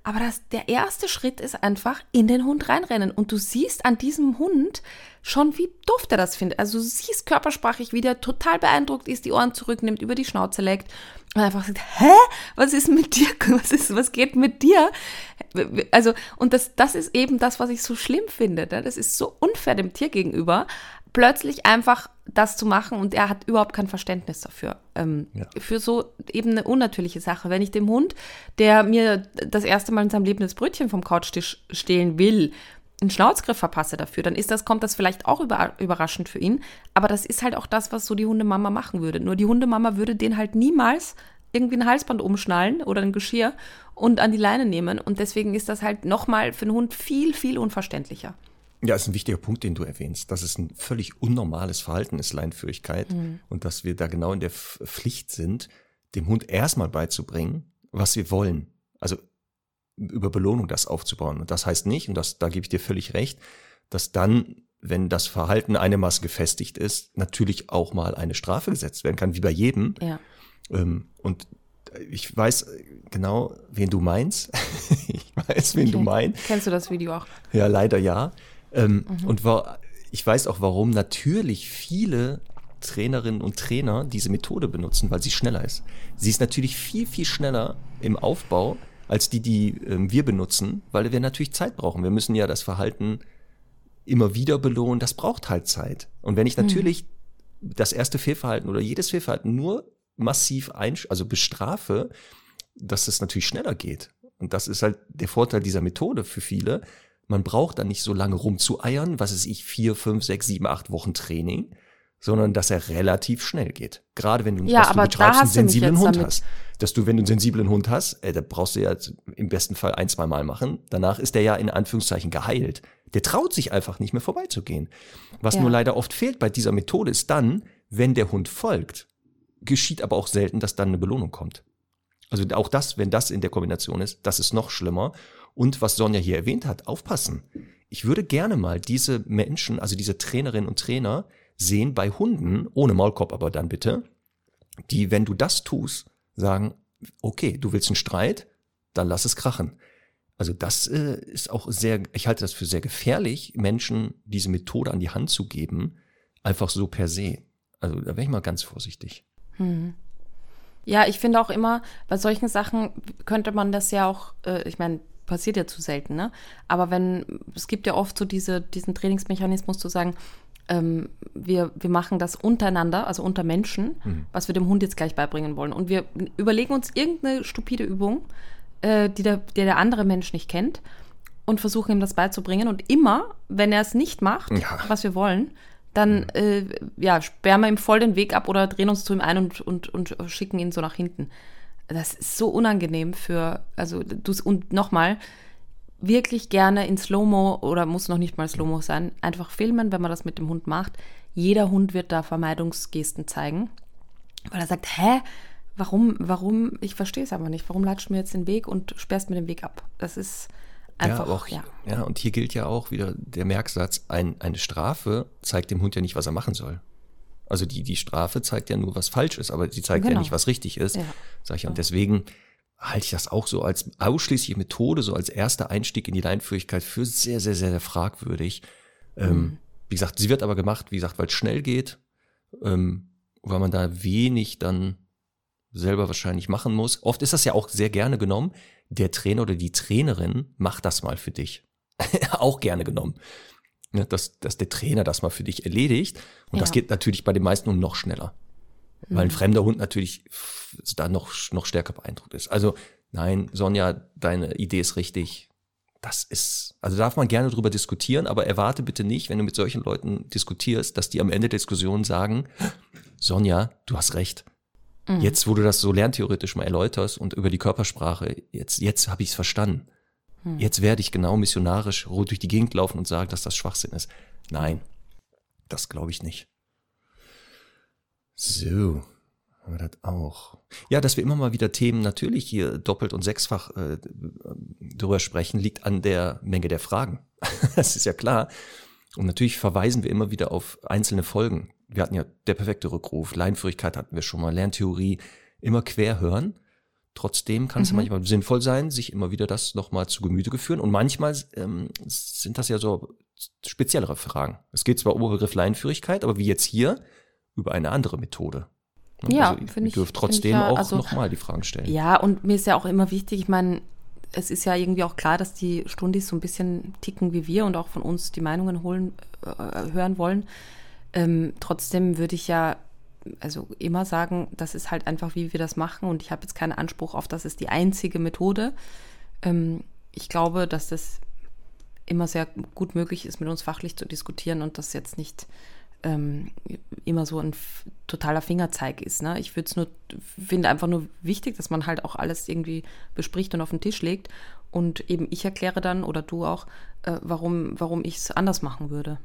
Aber das, der erste Schritt ist einfach in den Hund reinrennen. Und du siehst an diesem Hund schon, wie doof der das findet. Also du siehst körpersprachlich, wie der total beeindruckt ist, die Ohren zurücknimmt, über die Schnauze leckt und einfach sagt, hä? Was ist mit dir? Was, ist, was geht mit dir? Also, und das, das ist eben das, was ich so schlimm finde. Ne? Das ist so unfair dem Tier gegenüber plötzlich einfach das zu machen und er hat überhaupt kein Verständnis dafür. Ähm, ja. Für so eben eine unnatürliche Sache. Wenn ich dem Hund, der mir das erste Mal in seinem Leben das Brötchen vom Couchtisch stehlen will, einen Schnauzgriff verpasse dafür, dann ist das, kommt das vielleicht auch über, überraschend für ihn. Aber das ist halt auch das, was so die Hundemama machen würde. Nur die Hundemama würde den halt niemals irgendwie ein Halsband umschnallen oder ein Geschirr und an die Leine nehmen. Und deswegen ist das halt nochmal für den Hund viel, viel unverständlicher. Ja, ist ein wichtiger Punkt, den du erwähnst, dass es ein völlig unnormales Verhalten ist, Leinführigkeit, mhm. und dass wir da genau in der Pflicht sind, dem Hund erstmal beizubringen, was wir wollen. Also über Belohnung das aufzubauen. Und das heißt nicht, und das, da gebe ich dir völlig recht, dass dann, wenn das Verhalten einigermaßen gefestigt ist, natürlich auch mal eine Strafe gesetzt werden kann, wie bei jedem. Ja. Ähm, und ich weiß genau, wen du meinst. ich weiß, wen okay. du meinst. Kennst du das Video auch? Ja, leider ja. Ähm, mhm. Und war, ich weiß auch, warum natürlich viele Trainerinnen und Trainer diese Methode benutzen, weil sie schneller ist. Sie ist natürlich viel, viel schneller im Aufbau als die, die ähm, wir benutzen, weil wir natürlich Zeit brauchen. Wir müssen ja das Verhalten immer wieder belohnen. Das braucht halt Zeit. Und wenn ich mhm. natürlich mhm. das erste Fehlverhalten oder jedes Fehlverhalten nur massiv einsch also bestrafe, dass es natürlich schneller geht. Und das ist halt der Vorteil dieser Methode für viele, man braucht dann nicht so lange rumzueiern, was ist ich, vier, fünf, sechs, sieben, acht Wochen Training, sondern dass er relativ schnell geht. Gerade wenn du, ja, dass du betreibst einen sensiblen Hund damit. hast. Dass du, wenn du einen sensiblen Hund hast, äh, da brauchst du ja im besten Fall ein, zwei Mal machen. Danach ist der ja in Anführungszeichen geheilt. Der traut sich einfach nicht mehr vorbeizugehen. Was ja. nur leider oft fehlt bei dieser Methode ist dann, wenn der Hund folgt, geschieht aber auch selten, dass dann eine Belohnung kommt. Also auch das, wenn das in der Kombination ist, das ist noch schlimmer. Und was Sonja hier erwähnt hat, aufpassen. Ich würde gerne mal diese Menschen, also diese Trainerinnen und Trainer, sehen bei Hunden, ohne Maulkorb aber dann bitte, die, wenn du das tust, sagen, okay, du willst einen Streit, dann lass es krachen. Also das äh, ist auch sehr, ich halte das für sehr gefährlich, Menschen diese Methode an die Hand zu geben, einfach so per se. Also da wäre ich mal ganz vorsichtig. Hm. Ja, ich finde auch immer, bei solchen Sachen könnte man das ja auch, äh, ich meine, passiert ja zu selten, ne? Aber wenn, es gibt ja oft so diese, diesen Trainingsmechanismus zu sagen, ähm, wir, wir machen das untereinander, also unter Menschen, mhm. was wir dem Hund jetzt gleich beibringen wollen. Und wir überlegen uns irgendeine stupide Übung, äh, die, der, die der andere Mensch nicht kennt und versuchen ihm das beizubringen. Und immer, wenn er es nicht macht, ja. was wir wollen, dann mhm. äh, ja, sperren wir ihm voll den Weg ab oder drehen uns zu ihm ein und, und, und schicken ihn so nach hinten das ist so unangenehm für, also du und nochmal, wirklich gerne in Slow-Mo oder muss noch nicht mal Slow-Mo sein, einfach filmen, wenn man das mit dem Hund macht. Jeder Hund wird da Vermeidungsgesten zeigen, weil er sagt, hä, warum, warum, ich verstehe es aber nicht, warum latscht mir jetzt den Weg und sperrst mir den Weg ab? Das ist einfach, ja, auch, ja. ja. und hier gilt ja auch wieder der Merksatz, ein, eine Strafe zeigt dem Hund ja nicht, was er machen soll. Also die, die Strafe zeigt ja nur, was falsch ist, aber sie zeigt genau. ja nicht, was richtig ist, ja. sag ich. Und deswegen halte ich das auch so als ausschließliche Methode, so als erster Einstieg in die Leinführigkeit für sehr, sehr, sehr, sehr fragwürdig. Ähm, mhm. Ähm, wie gesagt, sie wird aber gemacht, wie gesagt, weil es schnell geht, ähm, weil man da wenig dann selber wahrscheinlich machen muss. Oft ist das ja auch sehr gerne genommen. Der Trainer oder die Trainerin macht das mal für dich. auch gerne genommen. Ja, dass, dass der Trainer das mal für dich erledigt. Und ja. das geht natürlich bei den meisten Hunden noch schneller weil ein mhm. fremder Hund natürlich da noch, noch stärker beeindruckt ist. Also nein, Sonja, deine Idee ist richtig. Das ist, also darf man gerne drüber diskutieren, aber erwarte bitte nicht, wenn du mit solchen Leuten diskutierst, dass die am Ende der Diskussion sagen, Sonja, du hast recht. Mhm. Jetzt, wo du das so lerntheoretisch mal erläuterst und über die Körpersprache, jetzt, jetzt habe ich es verstanden. Mhm. Jetzt werde ich genau missionarisch durch die Gegend laufen und sagen, dass das Schwachsinn ist. Nein, das glaube ich nicht. So, haben wir das auch. Ja, dass wir immer mal wieder Themen natürlich hier doppelt und sechsfach äh, drüber sprechen, liegt an der Menge der Fragen. das ist ja klar. Und natürlich verweisen wir immer wieder auf einzelne Folgen. Wir hatten ja der perfekte Rückruf, Leinführigkeit hatten wir schon mal, Lerntheorie, immer quer hören. Trotzdem kann es mhm. manchmal sinnvoll sein, sich immer wieder das nochmal zu Gemüte geführen. Und manchmal ähm, sind das ja so speziellere Fragen. Es geht zwar um Oberbegriff Leinführigkeit, aber wie jetzt hier, über eine andere Methode. Ja, also, finde ich. Ihr dürft trotzdem ja, auch also, nochmal die Fragen stellen. Ja, und mir ist ja auch immer wichtig, ich meine, es ist ja irgendwie auch klar, dass die Stundis so ein bisschen ticken wie wir und auch von uns die Meinungen holen, äh, hören wollen. Ähm, trotzdem würde ich ja also immer sagen, das ist halt einfach, wie wir das machen und ich habe jetzt keinen Anspruch auf, das ist die einzige Methode. Ähm, ich glaube, dass das immer sehr gut möglich ist, mit uns fachlich zu diskutieren und das jetzt nicht ähm, immer so ein totaler Fingerzeig ist. Ne? Ich würde es nur, finde einfach nur wichtig, dass man halt auch alles irgendwie bespricht und auf den Tisch legt. Und eben ich erkläre dann oder du auch, äh, warum, warum ich es anders machen würde.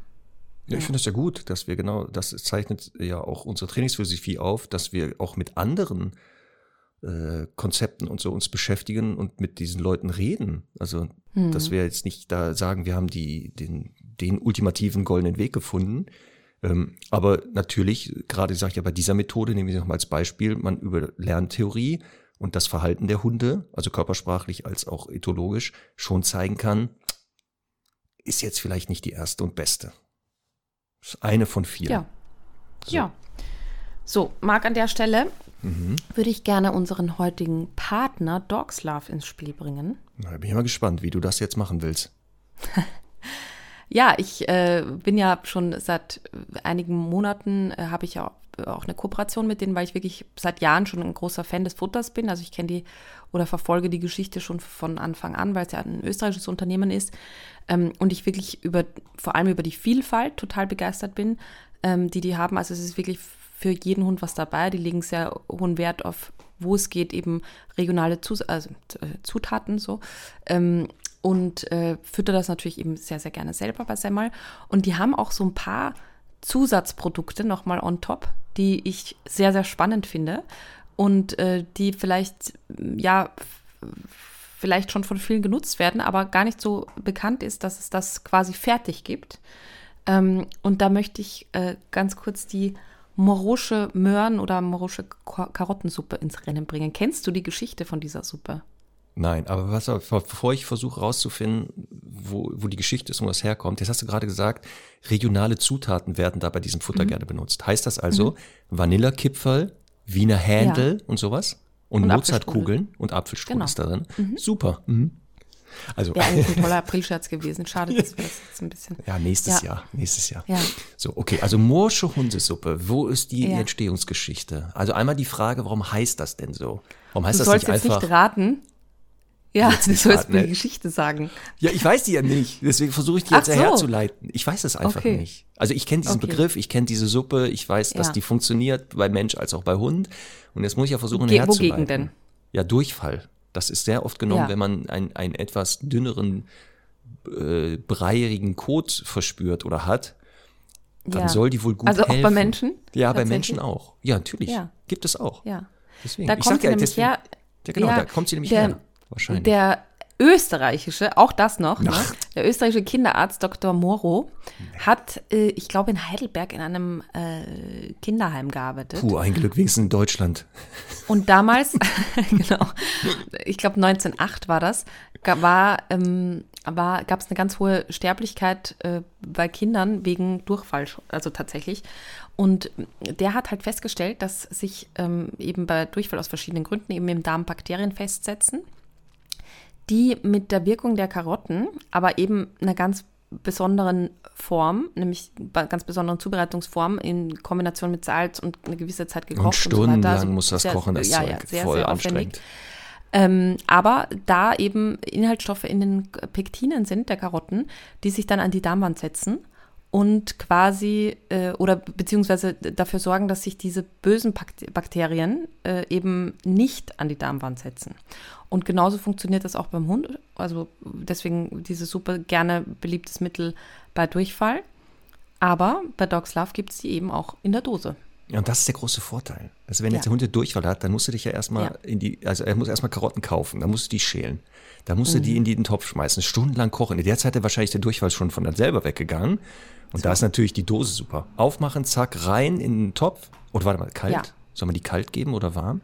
Ja, ich finde es ja gut, dass wir genau, das zeichnet ja auch unsere Trainingsphilosophie auf, dass wir auch mit anderen äh, Konzepten und so uns beschäftigen und mit diesen Leuten reden. Also, hm. dass wir jetzt nicht da sagen, wir haben die, den, den ultimativen goldenen Weg gefunden, aber natürlich, gerade sage ich ja bei dieser Methode, nehmen wir nochmal als Beispiel, man über Lerntheorie und das Verhalten der Hunde, also körpersprachlich als auch ethologisch, schon zeigen kann, ist jetzt vielleicht nicht die erste und beste. Das ist eine von vier. Ja. So. Ja. So, Marc, an der Stelle mhm. würde ich gerne unseren heutigen Partner Dogs Love ins Spiel bringen. Na, bin ich mal gespannt, wie du das jetzt machen willst. Ja, ich äh, bin ja schon seit einigen Monaten, äh, habe ich ja auch eine Kooperation mit denen, weil ich wirklich seit Jahren schon ein großer Fan des Futters bin. Also ich kenne die oder verfolge die Geschichte schon von Anfang an, weil es ja ein österreichisches Unternehmen ist. Ähm, und ich wirklich über, vor allem über die Vielfalt total begeistert bin, ähm, die die haben. Also es ist wirklich für jeden Hund was dabei. Die legen sehr hohen Wert auf, wo es geht, eben regionale Zus also, äh, Zutaten so. Ähm, und äh, fütter das natürlich eben sehr, sehr gerne selber bei Semmel. Und die haben auch so ein paar Zusatzprodukte nochmal on top, die ich sehr, sehr spannend finde und äh, die vielleicht, ja, vielleicht schon von vielen genutzt werden, aber gar nicht so bekannt ist, dass es das quasi fertig gibt. Ähm, und da möchte ich äh, ganz kurz die morosche Möhren- oder morosche Karottensuppe ins Rennen bringen. Kennst du die Geschichte von dieser Suppe? Nein, aber was, bevor ich versuche rauszufinden, wo, wo die Geschichte ist und wo das herkommt, jetzt hast du gerade gesagt, regionale Zutaten werden da bei diesem Futter mhm. gerne benutzt. Heißt das also mhm. Vanillekipferl, Wiener Händel ja. und sowas? Und, und Mozartkugeln und Apfelstrudel genau. ist da drin. Mhm. Super. Mhm. Also wäre eigentlich ein toller Aprilscherz gewesen. Schade, dass wir das jetzt ein bisschen. Ja, nächstes ja. Jahr. Nächstes Jahr. Ja. So, okay. Also Morsche Hundesuppe. Wo ist die ja. Entstehungsgeschichte? Also einmal die Frage, warum heißt das denn so? Warum heißt du das nicht einfach? Du sollst jetzt nicht raten. Ja, du sollst mir die Geschichte sagen. Ja, ich weiß die ja nicht. Deswegen versuche ich die jetzt so. herzuleiten. Ich weiß es einfach okay. nicht. Also ich kenne diesen okay. Begriff, ich kenne diese Suppe, ich weiß, dass ja. die funktioniert bei Mensch als auch bei Hund. Und jetzt muss ich ja versuchen, Ge herzuleiten. Wogegen denn? Ja, Durchfall. Das ist sehr oft genommen, ja. wenn man einen, einen etwas dünneren, äh, breierigen Kot verspürt oder hat. Dann ja. soll die wohl gut also helfen. Also auch bei Menschen? Ja, bei Menschen auch. Ja, natürlich. Ja. Gibt es auch. Ja. Deswegen. Da kommt sie ja, nämlich deswegen, her. Ja, genau, da kommt sie nämlich der, her. Wahrscheinlich. Der österreichische, auch das noch, ne? der österreichische Kinderarzt Dr. Moro hat, äh, ich glaube, in Heidelberg in einem äh, Kinderheim gearbeitet. Puh, ein Glück wenigstens in Deutschland. Und damals, genau, ich glaube 1908 war das, war, ähm, war, gab es eine ganz hohe Sterblichkeit äh, bei Kindern wegen Durchfall, also tatsächlich. Und der hat halt festgestellt, dass sich ähm, eben bei Durchfall aus verschiedenen Gründen eben im Darm Bakterien festsetzen die mit der Wirkung der Karotten, aber eben einer ganz besonderen Form, nämlich bei ganz besonderen Zubereitungsform in Kombination mit Salz und eine gewisse Zeit gekocht und stundenlang so also muss das sehr, kochen, das ja, Zeug. Ja, sehr, voll sehr anstrengend. Ähm, aber da eben Inhaltsstoffe in den Pektinen sind, der Karotten, die sich dann an die Darmwand setzen und quasi äh, oder beziehungsweise dafür sorgen, dass sich diese bösen Bakterien äh, eben nicht an die Darmwand setzen. Und genauso funktioniert das auch beim Hund. Also deswegen dieses super gerne beliebtes Mittel bei Durchfall. Aber bei Dogs Love gibt es die eben auch in der Dose. Ja, und das ist der große Vorteil. Also wenn ja. jetzt der Hund Durchfall hat, dann musst du dich ja erstmal ja. in die, also er muss erstmal Karotten kaufen, dann musst du die schälen. Dann musst du die mhm. in den Topf schmeißen, stundenlang kochen. In der Zeit ist wahrscheinlich der Durchfall schon von dann selber weggegangen. Und so. da ist natürlich die Dose super. Aufmachen, zack, rein in den Topf. Oder warte mal, kalt? Ja. Soll man die kalt geben oder warm?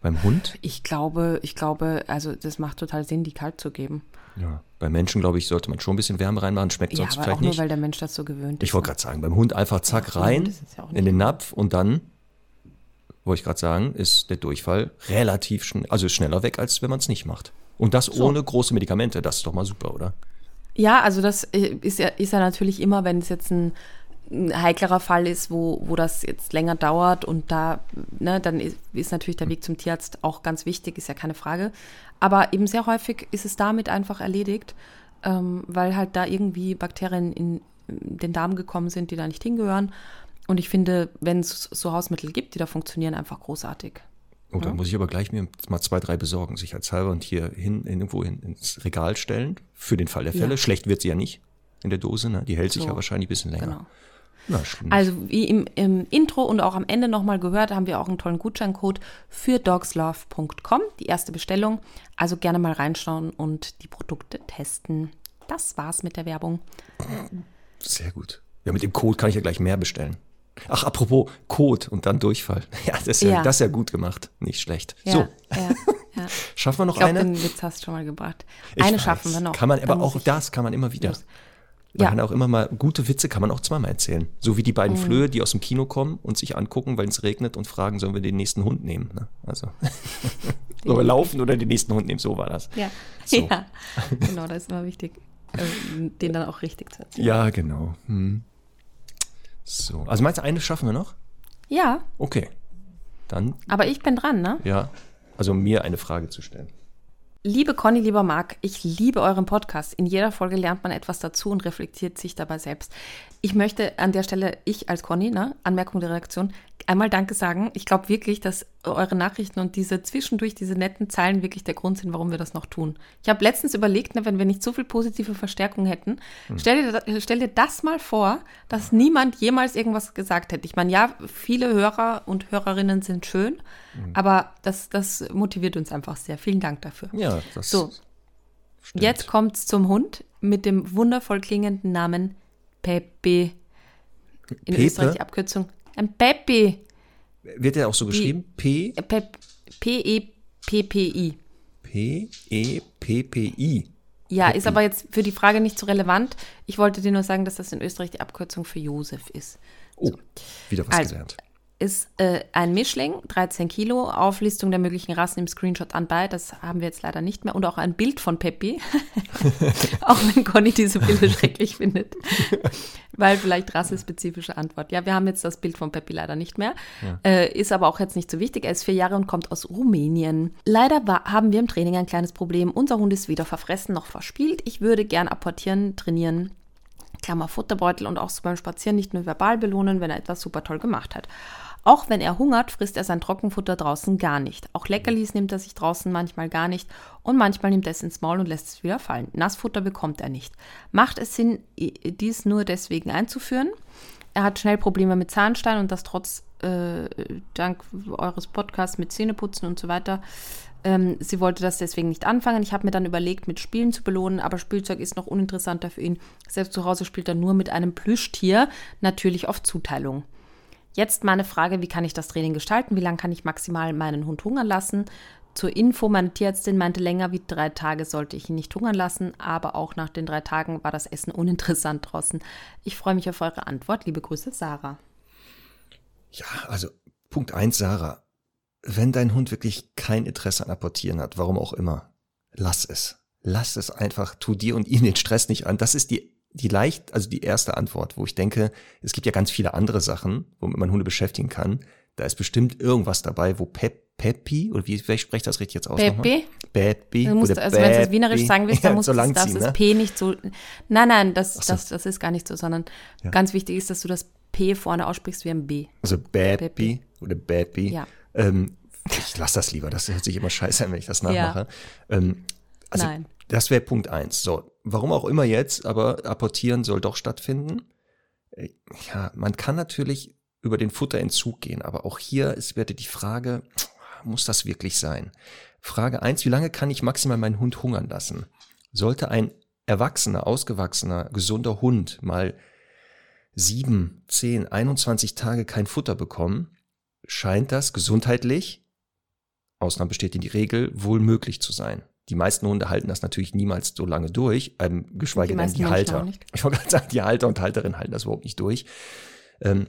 Beim Hund? Ich glaube, ich glaube, also das macht total Sinn, die kalt zu geben. Ja. Bei Menschen, glaube ich, sollte man schon ein bisschen Wärme reinmachen, schmeckt sonst ja, aber vielleicht auch nur, weil der Mensch das so gewöhnt ist. Ich wollte ne? gerade sagen, beim Hund einfach zack ja, rein ja in den Napf und dann, wollte ich gerade sagen, ist der Durchfall relativ schnell, also schneller weg, als wenn man es nicht macht. Und das so. ohne große Medikamente, das ist doch mal super, oder? Ja, also das äh, ist ja, ist ja natürlich immer, wenn es jetzt ein, ein heiklerer Fall ist, wo, wo das jetzt länger dauert und da, ne, dann ist, ist natürlich der Weg zum Tierarzt auch ganz wichtig, ist ja keine Frage. Aber eben sehr häufig ist es damit einfach erledigt, ähm, weil halt da irgendwie Bakterien in den Darm gekommen sind, die da nicht hingehören. Und ich finde, wenn es so Hausmittel gibt, die da funktionieren, einfach großartig. Oh, dann ja. muss ich aber gleich mir mal zwei, drei besorgen, sicherheitshalber und hier hin, irgendwo hin, ins Regal stellen, für den Fall der Fälle. Ja. Schlecht wird sie ja nicht in der Dose, ne? Die hält sich so. ja wahrscheinlich ein bisschen länger. Genau. Na, also wie im, im, Intro und auch am Ende nochmal gehört, haben wir auch einen tollen Gutscheincode für dogslove.com, die erste Bestellung. Also gerne mal reinschauen und die Produkte testen. Das war's mit der Werbung. Sehr gut. Ja, mit dem Code kann ich ja gleich mehr bestellen. Ach, apropos Code und dann Durchfall. Ja, das ist ja, ja. Das ist ja gut gemacht. Nicht schlecht. Ja, so. Ja, ja. Schaffen wir noch ich glaub, eine? Den Witz hast du schon mal gebracht. Ich eine weiß. schaffen wir noch. Kann man, aber auch das kann man immer wieder. Los. Man ja. kann auch immer mal, gute Witze kann man auch zweimal erzählen. So wie die beiden mhm. Flöhe, die aus dem Kino kommen und sich angucken, weil es regnet und fragen, sollen wir den nächsten Hund nehmen? Ne? Also, sollen wir laufen oder den nächsten Hund nehmen? So war das. Ja, so. ja. genau, das ist immer wichtig, äh, den dann auch richtig zu erzählen. Ja, genau. Hm. So, also meinst du, eine schaffen wir noch? Ja. Okay. Dann. Aber ich bin dran, ne? Ja. Also mir eine Frage zu stellen. Liebe Conny, lieber Marc, ich liebe euren Podcast. In jeder Folge lernt man etwas dazu und reflektiert sich dabei selbst. Ich möchte an der Stelle, ich als Conny, ne, Anmerkung der Redaktion, einmal Danke sagen. Ich glaube wirklich, dass eure Nachrichten und diese zwischendurch, diese netten Zeilen wirklich der Grund sind, warum wir das noch tun. Ich habe letztens überlegt, ne, wenn wir nicht so viel positive Verstärkung hätten, hm. stell, dir, stell dir das mal vor, dass niemand jemals irgendwas gesagt hätte. Ich meine, ja, viele Hörer und Hörerinnen sind schön, hm. aber das, das motiviert uns einfach sehr. Vielen Dank dafür. Ja, das so. Stimmt. Jetzt kommt es zum Hund mit dem wundervoll klingenden Namen Pepe. In Pepe? Österreich die Abkürzung ein Peppi. Wird der auch so geschrieben? P? P-E-P-P-I. P-E-P-P-I. Ja, ist aber jetzt für die Frage nicht so relevant. Ich wollte dir nur sagen, dass das in Österreich die Abkürzung für Josef ist. Oh, wieder was also, gelernt ist äh, ein Mischling, 13 Kilo, Auflistung der möglichen Rassen im Screenshot anbei. Das haben wir jetzt leider nicht mehr. Und auch ein Bild von Peppi. auch wenn Conny diese Bilder schrecklich findet. Weil vielleicht rassespezifische Antwort. Ja, wir haben jetzt das Bild von Peppi leider nicht mehr. Ja. Äh, ist aber auch jetzt nicht so wichtig. Er ist vier Jahre und kommt aus Rumänien. Leider war, haben wir im Training ein kleines Problem. Unser Hund ist weder verfressen noch verspielt. Ich würde gern apportieren, trainieren. Klammer Futterbeutel und auch so beim Spazieren nicht nur verbal belohnen, wenn er etwas super toll gemacht hat. Auch wenn er hungert, frisst er sein Trockenfutter draußen gar nicht. Auch Leckerlis nimmt er sich draußen manchmal gar nicht und manchmal nimmt er es ins Maul und lässt es wieder fallen. Nassfutter bekommt er nicht. Macht es Sinn, dies nur deswegen einzuführen? Er hat schnell Probleme mit Zahnstein und das trotz äh, dank eures Podcasts mit Zähneputzen und so weiter. Ähm, sie wollte das deswegen nicht anfangen. Ich habe mir dann überlegt, mit Spielen zu belohnen, aber Spielzeug ist noch uninteressanter für ihn. Selbst zu Hause spielt er nur mit einem Plüschtier, natürlich auf Zuteilung. Jetzt meine Frage, wie kann ich das Training gestalten? Wie lange kann ich maximal meinen Hund hungern lassen? Zur Info, meine Tierärztin meinte, länger wie drei Tage sollte ich ihn nicht hungern lassen, aber auch nach den drei Tagen war das Essen uninteressant draußen. Ich freue mich auf eure Antwort. Liebe Grüße, Sarah. Ja, also Punkt 1, Sarah. Wenn dein Hund wirklich kein Interesse an Apportieren hat, warum auch immer, lass es. Lass es einfach, tu dir und ihm den Stress nicht an. Das ist die, die leicht, also die erste Antwort, wo ich denke, es gibt ja ganz viele andere Sachen, womit man Hunde beschäftigen kann. Da ist bestimmt irgendwas dabei, wo Pep Peppi, oder wie, wie spreche das richtig jetzt aus? Peppi? Peppi. Du musst, also wenn du es wienerisch sagen willst, dann musst ja, so du das ne? P nicht so. Nein, nein, das, so. das, das ist gar nicht so, sondern ja. ganz wichtig ist, dass du das P vorne aussprichst wie ein B. Also Peppi oder Peppi. Ja. Ähm, ich lasse das lieber, das hört sich immer scheiße an, wenn ich das nachmache. Ja. Ähm, also Nein. das wäre Punkt eins. So, warum auch immer jetzt, aber apportieren soll doch stattfinden. Äh, ja, man kann natürlich über den Futterentzug gehen, aber auch hier ist werde die Frage, muss das wirklich sein? Frage eins: wie lange kann ich maximal meinen Hund hungern lassen? Sollte ein erwachsener, ausgewachsener, gesunder Hund mal sieben, zehn, 21 Tage kein Futter bekommen, scheint das gesundheitlich Ausnahme besteht in die Regel, wohl möglich zu sein. Die meisten Hunde halten das natürlich niemals so lange durch, ähm, geschweige denn die Halter. Ich wollte gerade sagen, die Halter und Halterinnen halten das überhaupt nicht durch. Ähm,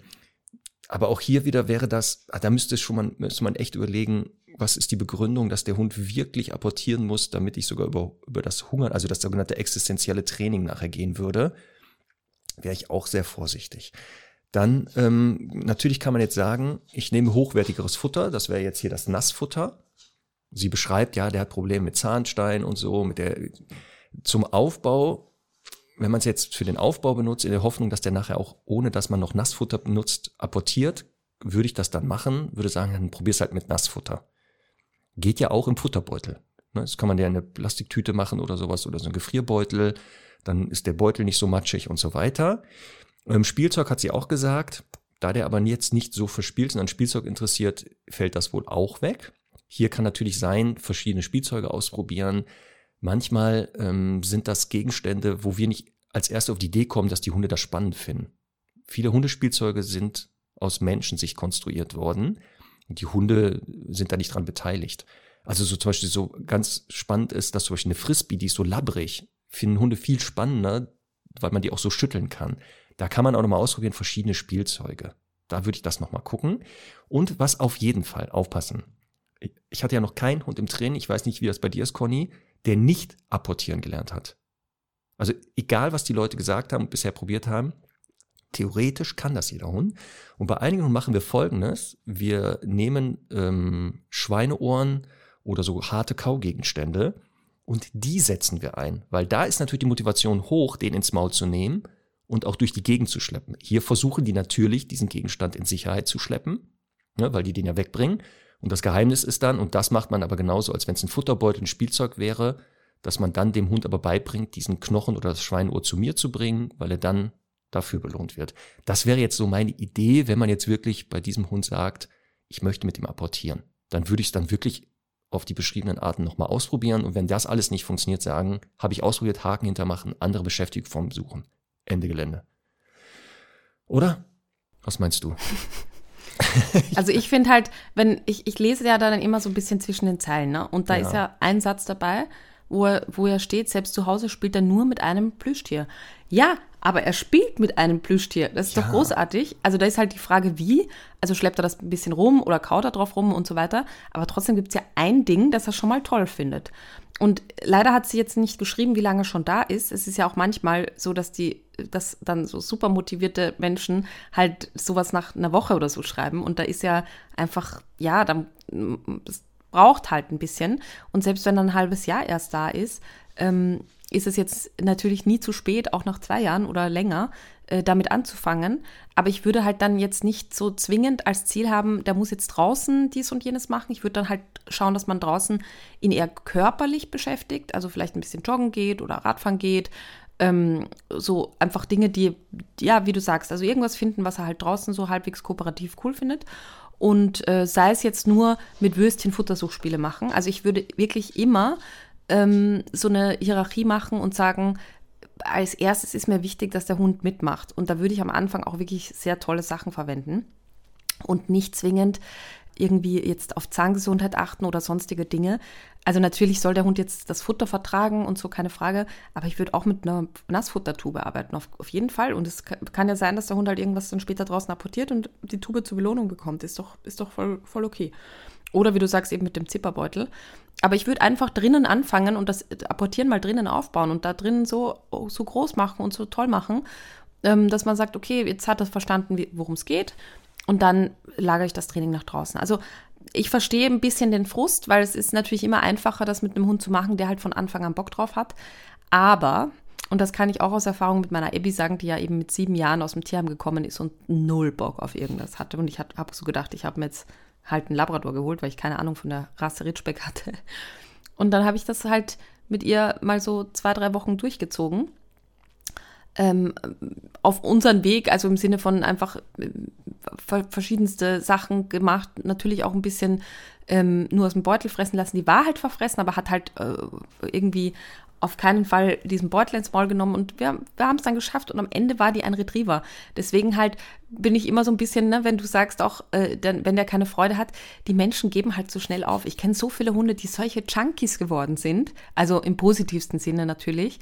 aber auch hier wieder wäre das, ah, da müsste es schon mal, müsste man echt überlegen, was ist die Begründung, dass der Hund wirklich apportieren muss, damit ich sogar über, über das Hungern, also das sogenannte existenzielle Training nachher gehen würde, wäre ich auch sehr vorsichtig. Dann ähm, natürlich kann man jetzt sagen, ich nehme hochwertigeres Futter, das wäre jetzt hier das Nassfutter. Sie beschreibt, ja, der hat Probleme mit Zahnstein und so, mit der zum Aufbau, wenn man es jetzt für den Aufbau benutzt, in der Hoffnung, dass der nachher auch, ohne dass man noch Nassfutter benutzt, apportiert, würde ich das dann machen, würde sagen, dann probier's halt mit Nassfutter. Geht ja auch im Futterbeutel. Ne, das kann man ja in eine Plastiktüte machen oder sowas oder so ein Gefrierbeutel, dann ist der Beutel nicht so matschig und so weiter. Im Spielzeug hat sie auch gesagt, da der aber jetzt nicht so verspielt und an Spielzeug interessiert, fällt das wohl auch weg. Hier kann natürlich sein, verschiedene Spielzeuge ausprobieren. Manchmal ähm, sind das Gegenstände, wo wir nicht als erste auf die Idee kommen, dass die Hunde das spannend finden. Viele Hundespielzeuge sind aus Menschensicht konstruiert worden und die Hunde sind da nicht dran beteiligt. Also so zum Beispiel so ganz spannend ist, dass zum Beispiel eine Frisbee, die ist so labbrig, finden Hunde viel spannender, weil man die auch so schütteln kann. Da kann man auch nochmal ausprobieren, verschiedene Spielzeuge. Da würde ich das nochmal gucken. Und was auf jeden Fall aufpassen. Ich hatte ja noch keinen Hund im Training, ich weiß nicht, wie das bei dir ist, Conny, der nicht apportieren gelernt hat. Also egal, was die Leute gesagt haben und bisher probiert haben, theoretisch kann das jeder Hund. Und bei einigen Hunden machen wir folgendes. Wir nehmen ähm, Schweineohren oder so harte Kaugegenstände und die setzen wir ein. Weil da ist natürlich die Motivation hoch, den ins Maul zu nehmen und auch durch die Gegend zu schleppen. Hier versuchen die natürlich, diesen Gegenstand in Sicherheit zu schleppen, ne, weil die den ja wegbringen. Und das Geheimnis ist dann, und das macht man aber genauso, als wenn es ein Futterbeutel, ein Spielzeug wäre, dass man dann dem Hund aber beibringt, diesen Knochen oder das Schweineohr zu mir zu bringen, weil er dann dafür belohnt wird. Das wäre jetzt so meine Idee, wenn man jetzt wirklich bei diesem Hund sagt, ich möchte mit ihm apportieren. Dann würde ich es dann wirklich auf die beschriebenen Arten nochmal ausprobieren und wenn das alles nicht funktioniert, sagen, habe ich ausprobiert, Haken hintermachen, andere Beschäftigungsformen suchen. Ende Gelände. Oder? Was meinst du? also ich finde halt, wenn ich, ich lese ja dann immer so ein bisschen zwischen den Zeilen, ne? Und da ja. ist ja ein Satz dabei, wo er, wo er steht, selbst zu Hause spielt er nur mit einem Plüschtier. Ja, aber er spielt mit einem Plüschtier. Das ist ja. doch großartig. Also da ist halt die Frage, wie. Also schleppt er das ein bisschen rum oder kaut er drauf rum und so weiter. Aber trotzdem gibt es ja ein Ding, das er schon mal toll findet. Und leider hat sie jetzt nicht geschrieben, wie lange schon da ist. Es ist ja auch manchmal so, dass die, dass dann so super motivierte Menschen halt sowas nach einer Woche oder so schreiben. Und da ist ja einfach, ja, dann, das braucht halt ein bisschen. Und selbst wenn dann ein halbes Jahr erst da ist, ähm, ist es jetzt natürlich nie zu spät, auch nach zwei Jahren oder länger, äh, damit anzufangen. Aber ich würde halt dann jetzt nicht so zwingend als Ziel haben, der muss jetzt draußen dies und jenes machen. Ich würde dann halt schauen, dass man draußen ihn eher körperlich beschäftigt, also vielleicht ein bisschen joggen geht oder Radfahren geht. Ähm, so einfach Dinge, die, ja, wie du sagst, also irgendwas finden, was er halt draußen so halbwegs kooperativ cool findet und äh, sei es jetzt nur mit Würstchen Futtersuchspiele machen. Also ich würde wirklich immer ähm, so eine Hierarchie machen und sagen, als erstes ist mir wichtig, dass der Hund mitmacht. Und da würde ich am Anfang auch wirklich sehr tolle Sachen verwenden und nicht zwingend irgendwie jetzt auf Zahngesundheit achten oder sonstige Dinge. Also natürlich soll der Hund jetzt das Futter vertragen und so, keine Frage. Aber ich würde auch mit einer Nassfuttertube arbeiten, auf, auf jeden Fall. Und es kann, ja sein, dass der Hund halt irgendwas dann später draußen apportiert und die Tube zur Belohnung bekommt. Ist doch, ist doch voll, voll okay. Oder wie du sagst, eben mit dem Zipperbeutel. Aber ich würde einfach drinnen anfangen und das Apportieren mal drinnen aufbauen und da drinnen so, so groß machen und so toll machen, ähm, dass man sagt, okay, jetzt hat er verstanden, worum es geht und dann lagere ich das Training nach draußen. Also ich verstehe ein bisschen den Frust, weil es ist natürlich immer einfacher, das mit einem Hund zu machen, der halt von Anfang an Bock drauf hat. Aber, und das kann ich auch aus Erfahrung mit meiner Abby sagen, die ja eben mit sieben Jahren aus dem Tierheim gekommen ist und null Bock auf irgendwas hatte. Und ich habe so gedacht, ich habe mir jetzt halt einen Labrador geholt, weil ich keine Ahnung von der Rasse Ritschbeck hatte. Und dann habe ich das halt mit ihr mal so zwei, drei Wochen durchgezogen ähm, auf unseren Weg, also im Sinne von einfach äh, verschiedenste Sachen gemacht, natürlich auch ein bisschen ähm, nur aus dem Beutel fressen lassen. Die war halt verfressen, aber hat halt äh, irgendwie auf keinen Fall diesen Beutel ins Maul genommen und wir, wir haben es dann geschafft und am Ende war die ein Retriever. Deswegen halt bin ich immer so ein bisschen, ne, wenn du sagst auch, äh, dann, wenn der keine Freude hat, die Menschen geben halt so schnell auf. Ich kenne so viele Hunde, die solche Junkies geworden sind, also im positivsten Sinne natürlich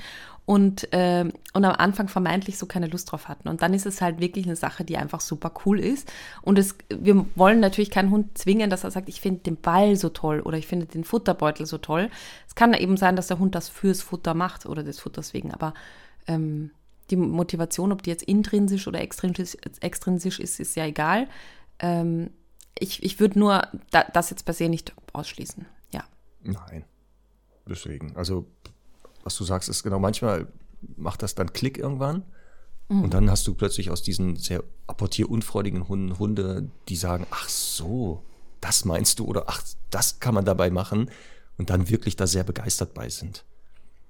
und, äh, und am Anfang vermeintlich so keine Lust drauf hatten. Und dann ist es halt wirklich eine Sache, die einfach super cool ist. Und es, wir wollen natürlich keinen Hund zwingen, dass er sagt, ich finde den Ball so toll oder ich finde den Futterbeutel so toll. Es kann eben sein, dass der Hund das fürs Futter macht oder des Futters wegen, aber ähm, die Motivation, ob die jetzt intrinsisch oder extrinsisch, extrinsisch ist, ist ja egal. Ähm, ich ich würde nur da, das jetzt per se nicht ausschließen. Ja. Nein. Deswegen. Also was du sagst, ist genau, manchmal macht das dann Klick irgendwann. Mhm. Und dann hast du plötzlich aus diesen sehr apportierunfreudigen Hunden Hunde, die sagen, ach so, das meinst du oder ach, das kann man dabei machen und dann wirklich da sehr begeistert bei sind.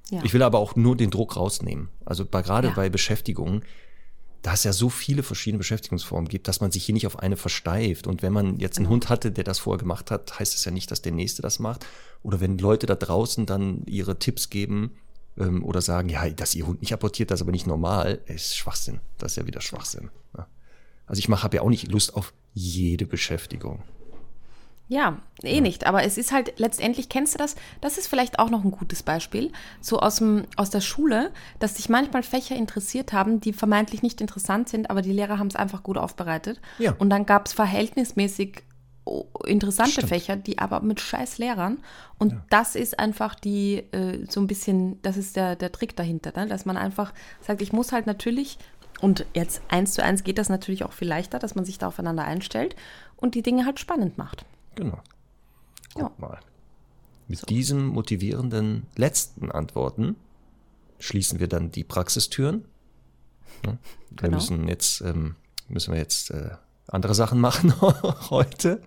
Ja. Ich will aber auch nur den Druck rausnehmen. Also bei, gerade ja. bei Beschäftigungen, da es ja so viele verschiedene Beschäftigungsformen gibt, dass man sich hier nicht auf eine versteift. Und wenn man jetzt einen genau. Hund hatte, der das vorher gemacht hat, heißt es ja nicht, dass der nächste das macht. Oder wenn Leute da draußen dann ihre Tipps geben, ähm, oder sagen, ja, dass ihr Hund nicht apportiert, das ist aber nicht normal, ist Schwachsinn. Das ist ja wieder Schwachsinn. Ja. Also ich habe ja auch nicht Lust auf jede Beschäftigung. Ja, eh ja. nicht. Aber es ist halt letztendlich, kennst du das? Das ist vielleicht auch noch ein gutes Beispiel. So aus, dem, aus der Schule, dass sich manchmal Fächer interessiert haben, die vermeintlich nicht interessant sind, aber die Lehrer haben es einfach gut aufbereitet. Ja. Und dann gab es verhältnismäßig interessante Stimmt. Fächer, die aber mit scheiß Lehrern. Und ja. das ist einfach die, äh, so ein bisschen, das ist der, der Trick dahinter, ne? dass man einfach sagt, ich muss halt natürlich, und jetzt eins zu eins geht das natürlich auch viel leichter, dass man sich da aufeinander einstellt und die Dinge halt spannend macht. Genau. Guck ja. mal. Mit so. diesen motivierenden letzten Antworten schließen wir dann die Praxistüren. Ja, wir genau. müssen jetzt, ähm, müssen wir jetzt äh, andere Sachen machen heute.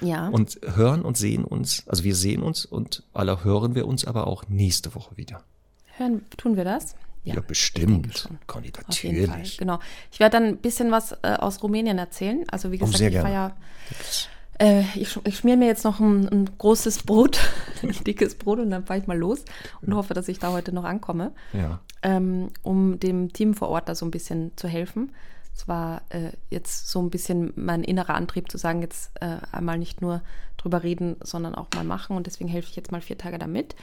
Ja. Und hören und sehen uns, also wir sehen uns und alle hören wir uns aber auch nächste Woche wieder. Hören, tun wir das? Ja, ja bestimmt. Conny, natürlich. Genau. Ich werde dann ein bisschen was äh, aus Rumänien erzählen. Also wie oh, gesagt, oh, ich ja. Äh, ich, ich schmier mir jetzt noch ein, ein großes Brot, ein dickes Brot und dann fahre ich mal los und hoffe, dass ich da heute noch ankomme, ja. ähm, um dem Team vor Ort da so ein bisschen zu helfen. Es war äh, jetzt so ein bisschen mein innerer Antrieb zu sagen, jetzt äh, einmal nicht nur drüber reden, sondern auch mal machen. Und deswegen helfe ich jetzt mal vier Tage damit.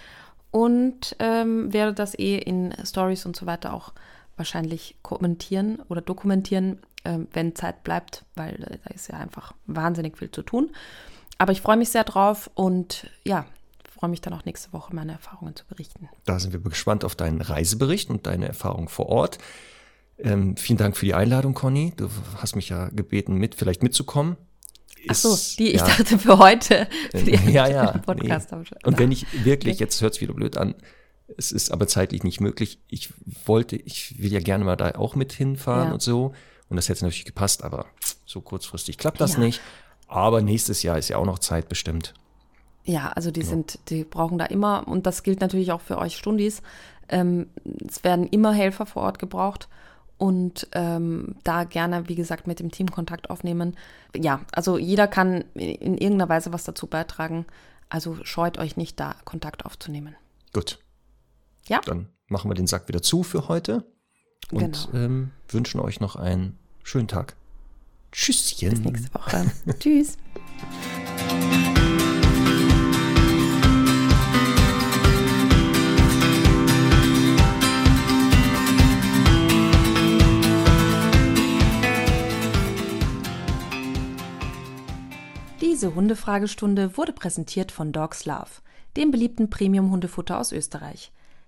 Und ähm, werde das eh in Stories und so weiter auch wahrscheinlich kommentieren oder dokumentieren, wenn Zeit bleibt, weil äh, da ist ja einfach wahnsinnig viel zu tun. Aber ich freue mich sehr drauf und ja, freue mich dann auch nächste Woche meine Erfahrungen zu berichten. Da sind wir gespannt auf deinen Reisebericht und deine Erfahrung vor Ort. Ähm, vielen Dank für die Einladung, Conny. Du hast mich ja gebeten, mit vielleicht mitzukommen. Ist, Ach so, die ich ja, dachte für heute. Für die ja, ja. Podcast nee. Und wenn ich wirklich, jetzt hört es wieder blöd an, Es ist aber zeitlich nicht möglich. Ich wollte, ich will ja gerne mal da auch mit hinfahren ja. und so. Und das hätte natürlich gepasst, aber so kurzfristig klappt das ja. nicht. Aber nächstes Jahr ist ja auch noch Zeit bestimmt. Ja, also die ja. sind, die brauchen da immer, und das gilt natürlich auch für euch Stundis, ähm, es werden immer Helfer vor Ort gebraucht und ähm, da gerne, wie gesagt, mit dem Team Kontakt aufnehmen. Ja, also jeder kann in irgendeiner Weise was dazu beitragen. Also scheut euch nicht, da Kontakt aufzunehmen. Gut. Ja. Dann machen wir den Sack wieder zu für heute und genau. ähm, wünschen euch noch einen schönen Tag. Tschüsschen. Bis nächste Woche. Tschüss. Diese Hundefragestunde wurde präsentiert von Dogs Love, dem beliebten Premium-Hundefutter aus Österreich.